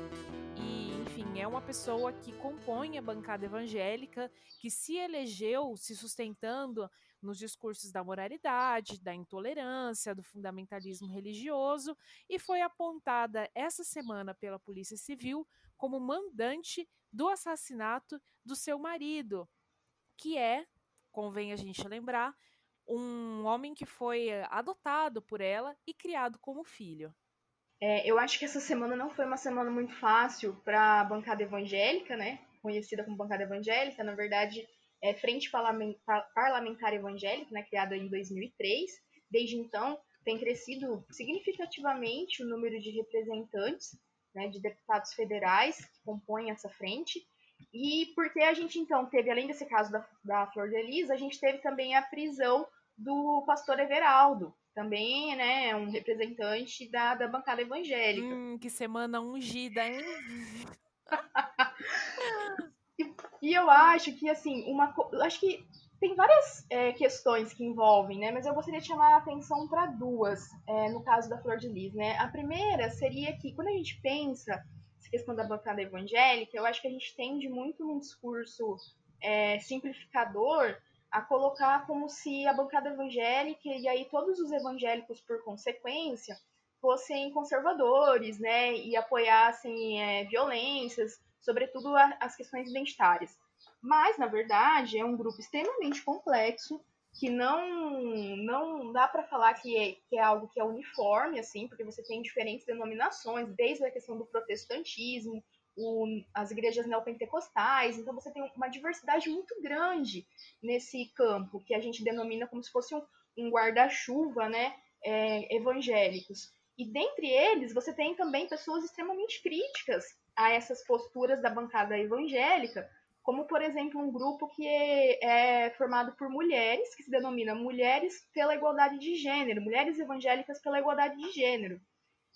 e enfim, é uma pessoa que compõe a bancada evangélica, que se elegeu se sustentando nos discursos da moralidade, da intolerância, do fundamentalismo religioso e foi apontada essa semana pela Polícia Civil como mandante do assassinato do seu marido, que é, convém a gente lembrar, um homem que foi adotado por ela e criado como filho. É, eu acho que essa semana não foi uma semana muito fácil para a bancada evangélica, né? Conhecida como bancada evangélica, na verdade, é Frente Parlamentar Evangélica, né, criada em 2003. Desde então, tem crescido significativamente o número de representantes, né, de deputados federais que compõem essa frente. E porque a gente, então, teve, além desse caso da, da Flor de Elisa, a gente teve também a prisão do pastor Everaldo, também, né, um representante da, da bancada evangélica. Hum, que semana ungida, hein? (laughs) E eu acho que, assim, uma. Acho que tem várias é, questões que envolvem, né? Mas eu gostaria de chamar a atenção para duas, é, no caso da Flor de Lis, né? A primeira seria que, quando a gente pensa essa questão da bancada evangélica, eu acho que a gente tende muito num discurso é, simplificador a colocar como se a bancada evangélica e aí todos os evangélicos, por consequência, fossem conservadores, né? E apoiassem é, violências sobretudo a, as questões identitárias. Mas, na verdade, é um grupo extremamente complexo, que não, não dá para falar que é, que é algo que é uniforme, assim, porque você tem diferentes denominações, desde a questão do protestantismo, o, as igrejas neopentecostais, então você tem uma diversidade muito grande nesse campo, que a gente denomina como se fosse um, um guarda-chuva, né, é, evangélicos. E dentre eles, você tem também pessoas extremamente críticas a essas posturas da bancada evangélica, como, por exemplo, um grupo que é, é, formado por mulheres, que se denomina Mulheres pela Igualdade de Gênero, Mulheres Evangélicas pela Igualdade de Gênero.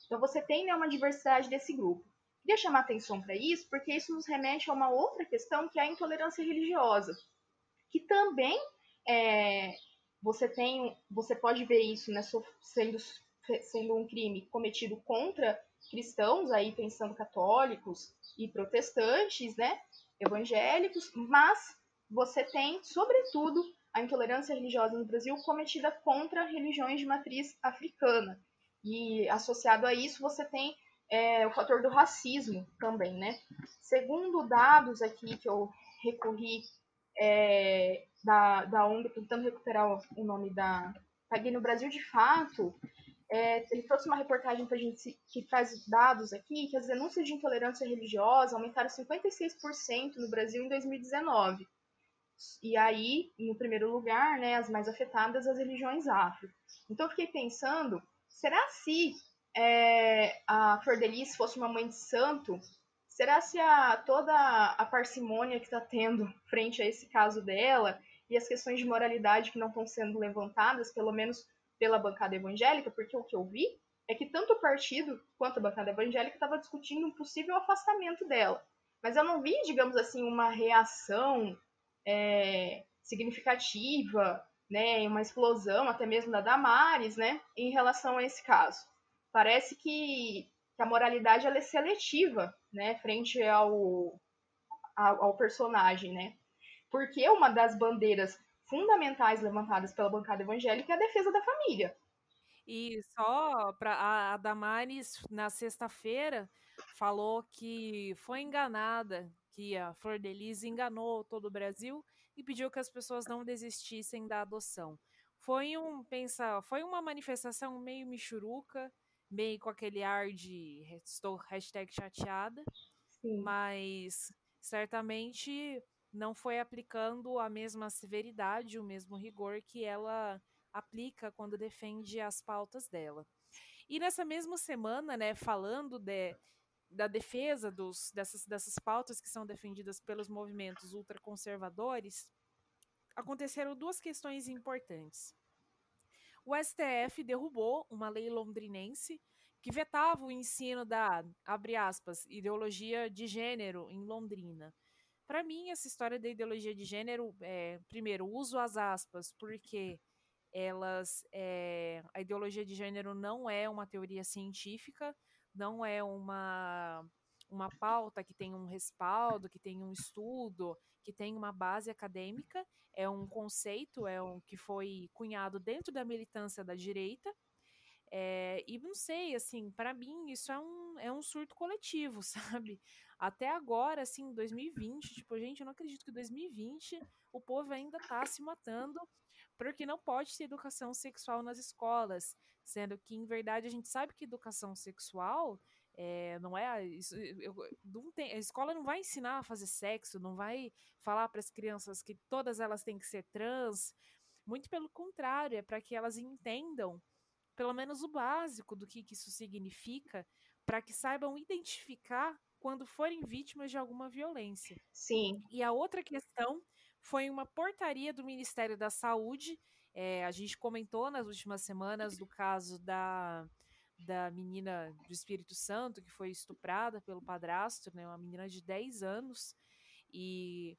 Então, você tem né, uma diversidade desse grupo. Queria chamar atenção para isso, porque isso nos remete a uma outra questão, que é a intolerância religiosa, que também é, você tem, você pode ver isso né, sendo, sendo um crime cometido contra cristãos, aí pensando católicos e protestantes, né, evangélicos, mas você tem, sobretudo, a intolerância religiosa no Brasil cometida contra religiões de matriz africana. E associado a isso, você tem é, o fator do racismo também, né? Segundo dados aqui que eu recorri é, da, da ONG, tentando recuperar o nome da. Paguei no Brasil de fato, é, ele trouxe uma reportagem para a gente que traz dados aqui que as denúncias de intolerância religiosa aumentaram 56% no Brasil em 2019. E aí, no primeiro lugar, né, as mais afetadas, as religiões afro. Então, eu fiquei pensando, será se é, a Flor de Lis fosse uma mãe de santo, será se a, toda a parcimônia que está tendo frente a esse caso dela e as questões de moralidade que não estão sendo levantadas, pelo menos pela bancada evangélica, porque o que eu vi é que tanto o partido quanto a bancada evangélica estava discutindo um possível afastamento dela. Mas eu não vi, digamos assim, uma reação é, significativa, né, uma explosão até mesmo da Damares, né, em relação a esse caso. Parece que, que a moralidade ela é seletiva, né, frente ao, ao, ao personagem, né. Porque uma das bandeiras fundamentais levantadas pela bancada evangélica é a defesa da família. E só para a Damares, na sexta-feira, falou que foi enganada, que a Flor de Lis enganou todo o Brasil e pediu que as pessoas não desistissem da adoção. Foi um pensa, foi uma manifestação meio michuruca, meio com aquele ar de estou hashtag chateada, Sim. mas certamente não foi aplicando a mesma severidade, o mesmo rigor que ela aplica quando defende as pautas dela. E nessa mesma semana, né, falando de, da defesa dos, dessas, dessas pautas que são defendidas pelos movimentos ultraconservadores, aconteceram duas questões importantes. O STF derrubou uma lei londrinense que vetava o ensino da, abre aspas, ideologia de gênero em Londrina. Para mim, essa história da ideologia de gênero, é, primeiro, uso as aspas, porque elas, é, a ideologia de gênero não é uma teoria científica, não é uma, uma pauta que tem um respaldo, que tem um estudo, que tem uma base acadêmica, é um conceito, é um que foi cunhado dentro da militância da direita, é, e não sei, assim, para mim isso é um, é um surto coletivo, (laughs) sabe? Até agora, assim, 2020, tipo, gente, eu não acredito que 2020 o povo ainda tá se matando porque não pode ter educação sexual nas escolas, sendo que, em verdade, a gente sabe que educação sexual é, não é isso, eu, não tem, a escola não vai ensinar a fazer sexo, não vai falar para as crianças que todas elas têm que ser trans, muito pelo contrário, é para que elas entendam pelo menos o básico do que, que isso significa, para que saibam identificar quando forem vítimas de alguma violência. Sim. E a outra questão foi uma portaria do Ministério da Saúde. É, a gente comentou nas últimas semanas do caso da, da menina do Espírito Santo que foi estuprada pelo padrasto, né, uma menina de 10 anos, e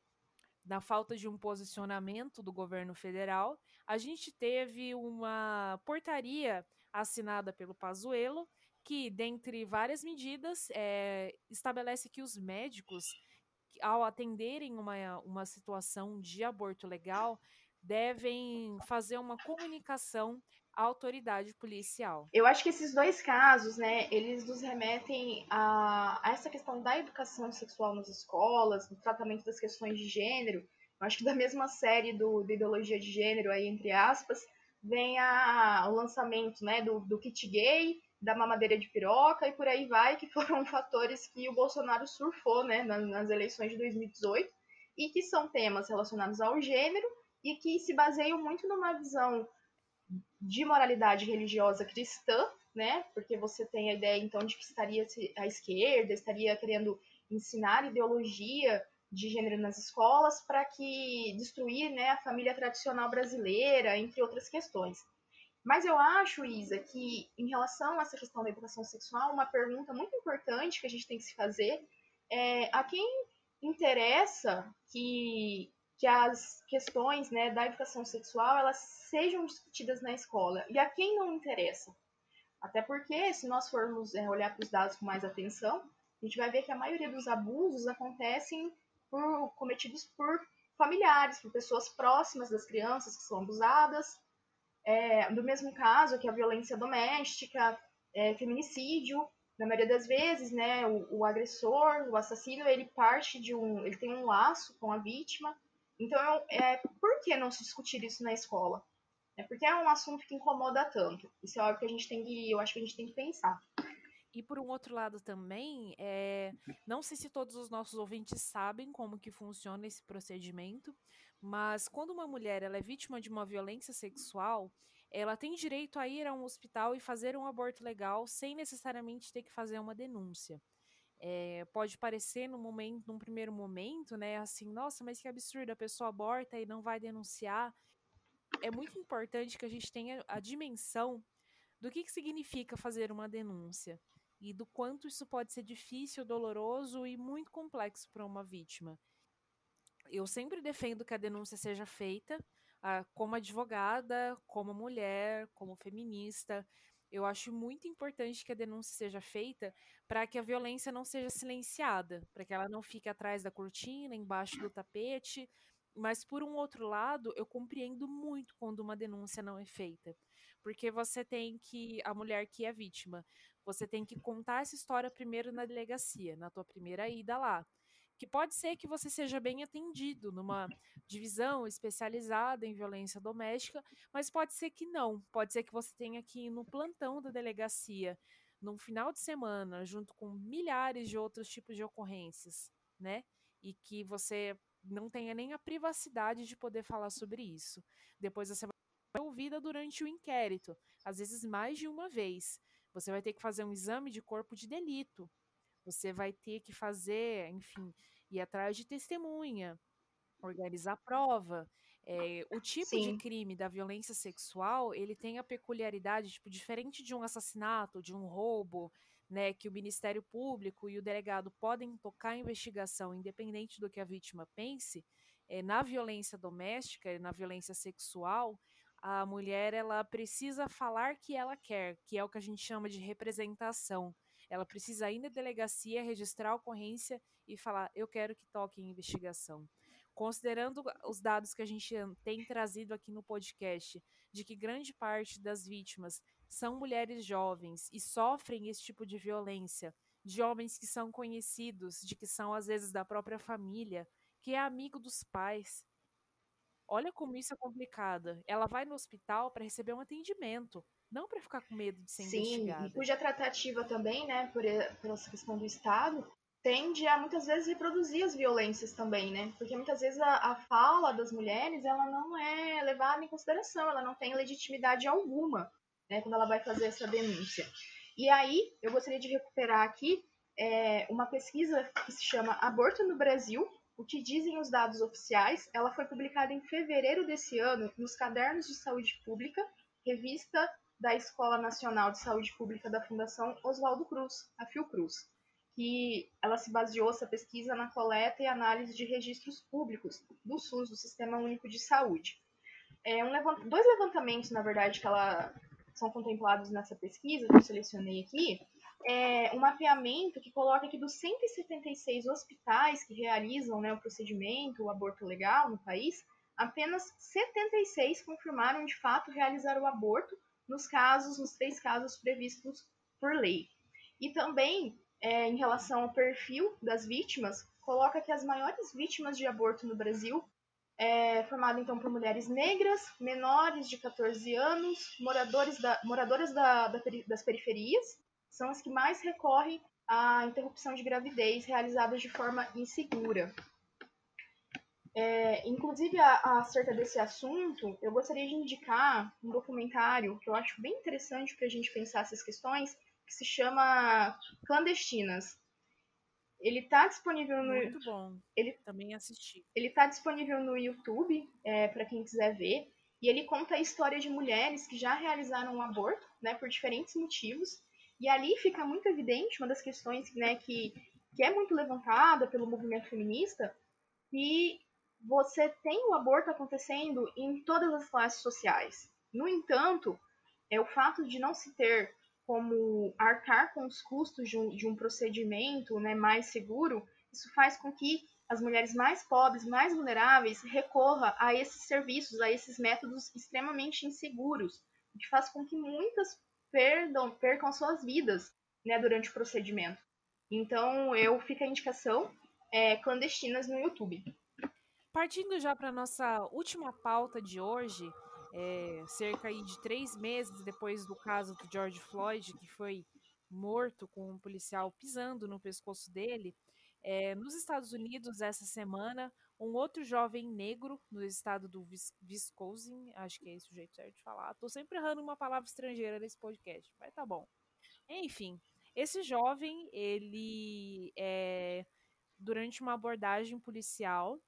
na falta de um posicionamento do governo federal, a gente teve uma portaria assinada pelo Pazuello que, dentre várias medidas, é, estabelece que os médicos, ao atenderem uma, uma situação de aborto legal, devem fazer uma comunicação à autoridade policial. Eu acho que esses dois casos, né, eles nos remetem a, a essa questão da educação sexual nas escolas, do tratamento das questões de gênero, acho que da mesma série do, do Ideologia de Gênero, aí, entre aspas, vem a, o lançamento né, do, do kit gay, da mamadeira de piroca e por aí vai, que foram (laughs) fatores que o Bolsonaro surfou né, nas eleições de 2018 e que são temas relacionados ao gênero e que se baseiam muito numa visão de moralidade religiosa cristã, né? Porque você tem a ideia então de que estaria a esquerda estaria querendo ensinar ideologia de gênero nas escolas para que destruir né, a família tradicional brasileira, entre outras questões. Mas eu acho, Isa, que em relação a essa questão da educação sexual, uma pergunta muito importante que a gente tem que se fazer é a quem interessa que, que as questões né, da educação sexual elas sejam discutidas na escola e a quem não interessa. Até porque, se nós formos é, olhar para os dados com mais atenção, a gente vai ver que a maioria dos abusos acontecem por, cometidos por familiares, por pessoas próximas das crianças que são abusadas. É, do mesmo caso que a violência doméstica, é, feminicídio, na maioria das vezes, né, o, o, agressor, o assassino, ele parte de um, ele tem um laço com a vítima. Então, é, por que não se discutir isso na escola? É porque é um assunto que incomoda tanto. Isso é algo que a gente tem que, eu acho que a gente tem que pensar. E por um outro lado também, é, não sei se todos os nossos ouvintes sabem como que funciona esse procedimento, mas quando uma mulher ela é vítima de uma violência sexual, ela tem direito a ir a um hospital e fazer um aborto legal sem necessariamente ter que fazer uma denúncia. É, pode parecer no momento, num primeiro momento, né, assim, nossa, mas que absurdo, a pessoa aborta e não vai denunciar. É muito importante que a gente tenha a dimensão do que, que significa fazer uma denúncia e do quanto isso pode ser difícil, doloroso e muito complexo para uma vítima. Eu sempre defendo que a denúncia seja feita uh, como advogada, como mulher, como feminista. Eu acho muito importante que a denúncia seja feita para que a violência não seja silenciada, para que ela não fique atrás da cortina, embaixo do tapete. Mas, por um outro lado, eu compreendo muito quando uma denúncia não é feita. Porque você tem que, a mulher que é vítima, você tem que contar essa história primeiro na delegacia, na tua primeira ida lá. Que pode ser que você seja bem atendido numa divisão especializada em violência doméstica, mas pode ser que não. Pode ser que você tenha que ir no plantão da delegacia num final de semana, junto com milhares de outros tipos de ocorrências, né? E que você não tenha nem a privacidade de poder falar sobre isso. Depois você vai ser ouvida durante o inquérito, às vezes mais de uma vez. Você vai ter que fazer um exame de corpo de delito. Você vai ter que fazer, enfim, ir atrás de testemunha, organizar prova. É, o tipo Sim. de crime da violência sexual, ele tem a peculiaridade, tipo, diferente de um assassinato, de um roubo, né, que o Ministério Público e o delegado podem tocar a investigação independente do que a vítima pense, é, na violência doméstica, na violência sexual, a mulher ela precisa falar que ela quer, que é o que a gente chama de representação. Ela precisa ir na delegacia, registrar a ocorrência e falar: eu quero que toque em investigação. Considerando os dados que a gente tem trazido aqui no podcast, de que grande parte das vítimas são mulheres jovens e sofrem esse tipo de violência, de homens que são conhecidos, de que são às vezes da própria família, que é amigo dos pais, Olha como isso é complicado. Ela vai no hospital para receber um atendimento, não para ficar com medo de ser Sim, investigada. Sim, e cuja tratativa também, né, por, por essa questão do Estado, tende a muitas vezes reproduzir as violências também, né? Porque muitas vezes a, a fala das mulheres ela não é levada em consideração, ela não tem legitimidade alguma, né, quando ela vai fazer essa denúncia. E aí, eu gostaria de recuperar aqui é, uma pesquisa que se chama Aborto no Brasil, o que dizem os dados oficiais, ela foi publicada em fevereiro desse ano nos Cadernos de Saúde Pública, revista da Escola Nacional de Saúde Pública da Fundação Oswaldo Cruz, a Fiocruz, que ela se baseou essa pesquisa na coleta e análise de registros públicos do SUS, do Sistema Único de Saúde. É um levant... dois levantamentos, na verdade, que ela são contemplados nessa pesquisa que eu selecionei aqui, é, um mapeamento que coloca que dos 176 hospitais que realizam né, o procedimento, o aborto legal no país, apenas 76 confirmaram de fato realizar o aborto nos casos, nos três casos previstos por lei. E também, é, em relação ao perfil das vítimas, coloca que as maiores vítimas de aborto no Brasil é formado então por mulheres negras, menores de 14 anos, moradores da, moradoras da, da, das periferias são as que mais recorrem à interrupção de gravidez realizada de forma insegura. É, inclusive, a, acerca desse assunto, eu gostaria de indicar um documentário que eu acho bem interessante para a gente pensar essas questões, que se chama Clandestinas. Ele está disponível no. Muito bom. Ele também assisti. Ele está disponível no YouTube é, para quem quiser ver. E ele conta a história de mulheres que já realizaram um aborto, né, por diferentes motivos, e ali fica muito evidente uma das questões né, que, que é muito levantada pelo movimento feminista, que você tem o aborto acontecendo em todas as classes sociais. No entanto, é o fato de não se ter como arcar com os custos de um, de um procedimento né, mais seguro, isso faz com que as mulheres mais pobres, mais vulneráveis, recorra a esses serviços, a esses métodos extremamente inseguros, o que faz com que muitas perdam, percam suas vidas né, durante o procedimento. Então, eu fico a indicação é, clandestinas no YouTube. Partindo já para nossa última pauta de hoje, é, cerca de três meses depois do caso do George Floyd, que foi morto com um policial pisando no pescoço dele, é, nos Estados Unidos, essa semana, um outro jovem negro no estado do Wisconsin, acho que é esse o jeito certo de falar. Tô sempre errando uma palavra estrangeira nesse podcast, mas tá bom. Enfim, esse jovem, ele é, durante uma abordagem policial,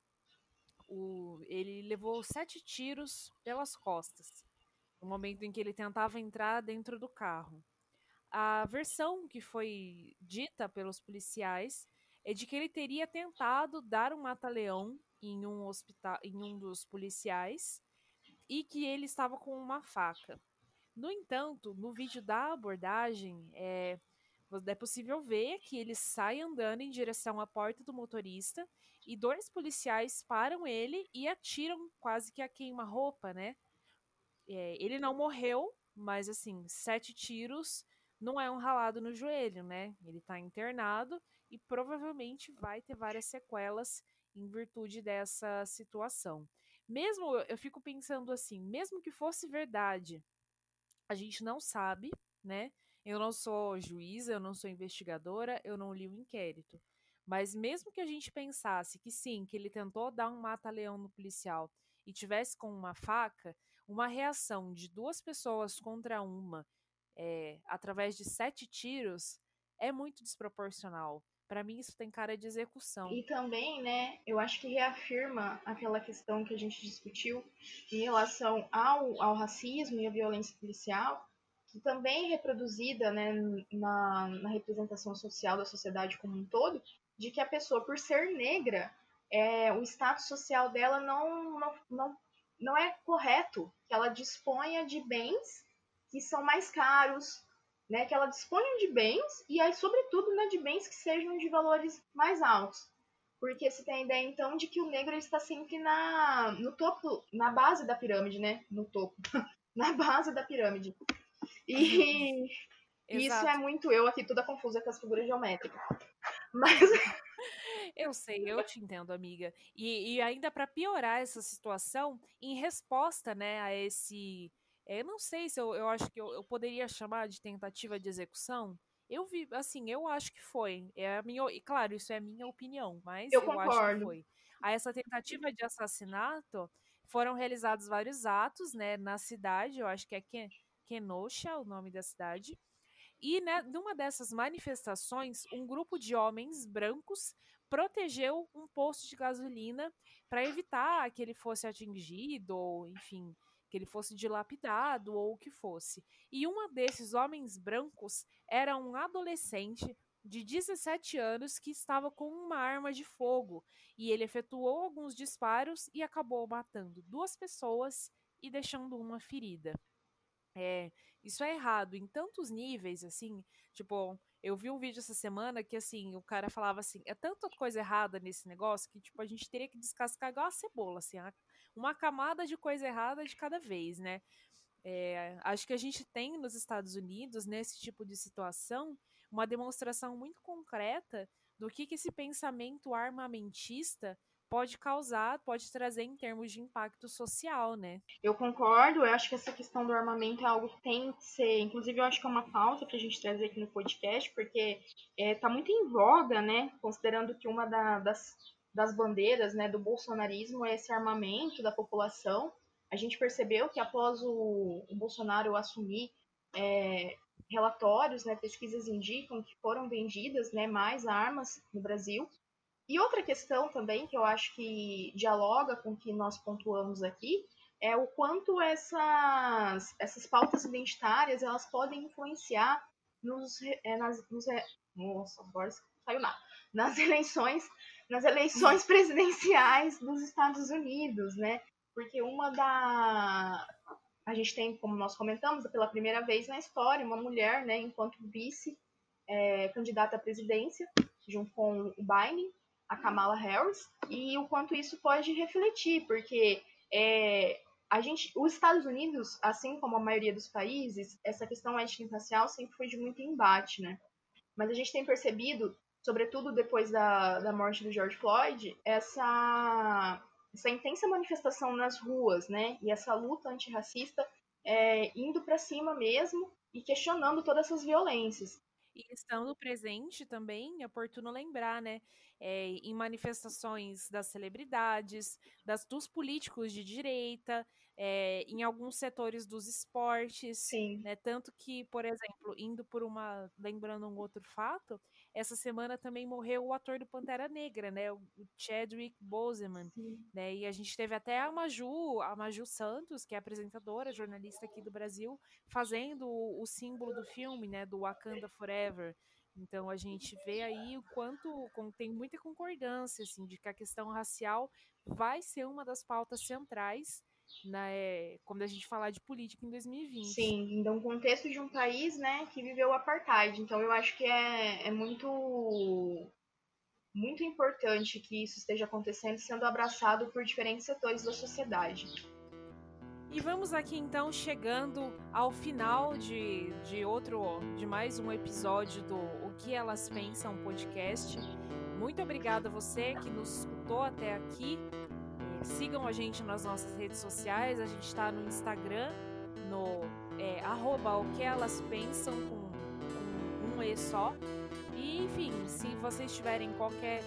o, ele levou sete tiros pelas costas, no momento em que ele tentava entrar dentro do carro. A versão que foi dita pelos policiais é de que ele teria tentado dar um mata-leão em um hospital, em um dos policiais e que ele estava com uma faca. No entanto, no vídeo da abordagem, é, é possível ver que ele sai andando em direção à porta do motorista e dois policiais param ele e atiram quase que a queima-roupa, né? É, ele não morreu, mas assim, sete tiros não é um ralado no joelho, né? Ele tá internado e provavelmente vai ter várias sequelas em virtude dessa situação. Mesmo eu fico pensando assim, mesmo que fosse verdade, a gente não sabe, né? Eu não sou juíza, eu não sou investigadora, eu não li o inquérito. Mas mesmo que a gente pensasse que sim, que ele tentou dar um mata-leão no policial e tivesse com uma faca, uma reação de duas pessoas contra uma, é, através de sete tiros, é muito desproporcional para mim isso tem cara de execução. E também, né, eu acho que reafirma aquela questão que a gente discutiu em relação ao, ao racismo e à violência policial, também é reproduzida né, na, na representação social da sociedade como um todo, de que a pessoa, por ser negra, é, o status social dela não, não, não, não é correto, que ela disponha de bens que são mais caros, né, que ela disponha de bens e aí, sobretudo, né, de bens que sejam de valores mais altos. Porque se tem a ideia, então, de que o negro está sempre na, no topo, na base da pirâmide, né? No topo. (laughs) na base da pirâmide. E (laughs) isso é muito eu aqui, toda confusa com as figuras geométricas. (laughs) Mas. Eu sei, eu te entendo, amiga. E, e ainda para piorar essa situação, em resposta, né, a esse. Eu não sei se eu, eu acho que eu, eu poderia chamar de tentativa de execução. Eu vi, assim, eu acho que foi. É a minha, e claro, isso é a minha opinião, mas eu, eu concordo. acho que foi. A essa tentativa de assassinato foram realizados vários atos, né, na cidade. Eu acho que é Kenosha, o nome da cidade. E né, numa dessas manifestações, um grupo de homens brancos protegeu um posto de gasolina para evitar que ele fosse atingido, ou enfim, que ele fosse dilapidado ou o que fosse. E um desses homens brancos era um adolescente de 17 anos que estava com uma arma de fogo e ele efetuou alguns disparos e acabou matando duas pessoas e deixando uma ferida. É, isso é errado em tantos níveis, assim, tipo, eu vi um vídeo essa semana que, assim, o cara falava assim, é tanta coisa errada nesse negócio que, tipo, a gente teria que descascar igual a cebola, assim, uma camada de coisa errada de cada vez, né? É, acho que a gente tem nos Estados Unidos, nesse tipo de situação, uma demonstração muito concreta do que, que esse pensamento armamentista pode causar, pode trazer em termos de impacto social, né? Eu concordo, eu acho que essa questão do armamento é algo que tem que ser, inclusive eu acho que é uma pauta para a gente trazer aqui no podcast, porque está é, muito em voga, né? Considerando que uma da, das, das bandeiras né, do bolsonarismo é esse armamento da população. A gente percebeu que após o, o Bolsonaro assumir, é, relatórios, né, pesquisas indicam que foram vendidas né, mais armas no Brasil. E outra questão também que eu acho que dialoga com o que nós pontuamos aqui é o quanto essas, essas pautas identitárias elas podem influenciar nos, é, nas, nos, nossa, agora saiu nada, nas eleições nas eleições (laughs) presidenciais dos Estados Unidos, né? Porque uma da a gente tem, como nós comentamos, pela primeira vez na história, uma mulher, né, enquanto vice é, candidata à presidência, junto com o Biden, a Kamala Harris e o quanto isso pode refletir, porque é, a gente, os Estados Unidos, assim como a maioria dos países, essa questão étnico-racial sempre foi de muito embate, né? Mas a gente tem percebido, sobretudo depois da, da morte do George Floyd, essa, essa intensa manifestação nas ruas, né? E essa luta antirracista é, indo para cima mesmo e questionando todas essas violências. E estando presente também, é oportuno lembrar, né? É, em manifestações das celebridades, das, dos políticos de direita, é, em alguns setores dos esportes. Sim. Né? Tanto que, por exemplo, indo por uma. lembrando um outro fato, essa semana também morreu o ator do Pantera Negra, né? O Chadwick Boseman. Né? E a gente teve até a Maju, a Maju Santos, que é apresentadora, jornalista aqui do Brasil, fazendo o, o símbolo do filme, né? Do Wakanda Forever. Então a gente vê aí o quanto tem muita concordância assim de que a questão racial vai ser uma das pautas centrais né, quando a gente falar de política em 2020. Sim, então um contexto de um país, né, que viveu o apartheid. Então eu acho que é, é muito muito importante que isso esteja acontecendo, sendo abraçado por diferentes setores da sociedade. E vamos aqui então chegando ao final de, de outro, de mais um episódio do O que Elas Pensam podcast. Muito obrigada a você que nos escutou até aqui. Sigam a gente nas nossas redes sociais. A gente está no Instagram, no é, arroba o que elas pensam com, com um E só. E enfim, se vocês tiverem qualquer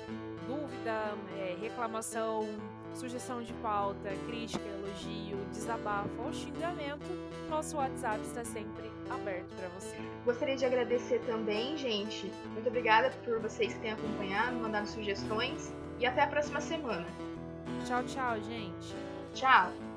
dúvida, é, reclamação, sugestão de pauta, crítica, elogio, desabafo ou xingamento, nosso WhatsApp está sempre aberto para você. Gostaria de agradecer também, gente. Muito obrigada por vocês que têm acompanhado, mandado sugestões e até a próxima semana. Tchau, tchau, gente. Tchau.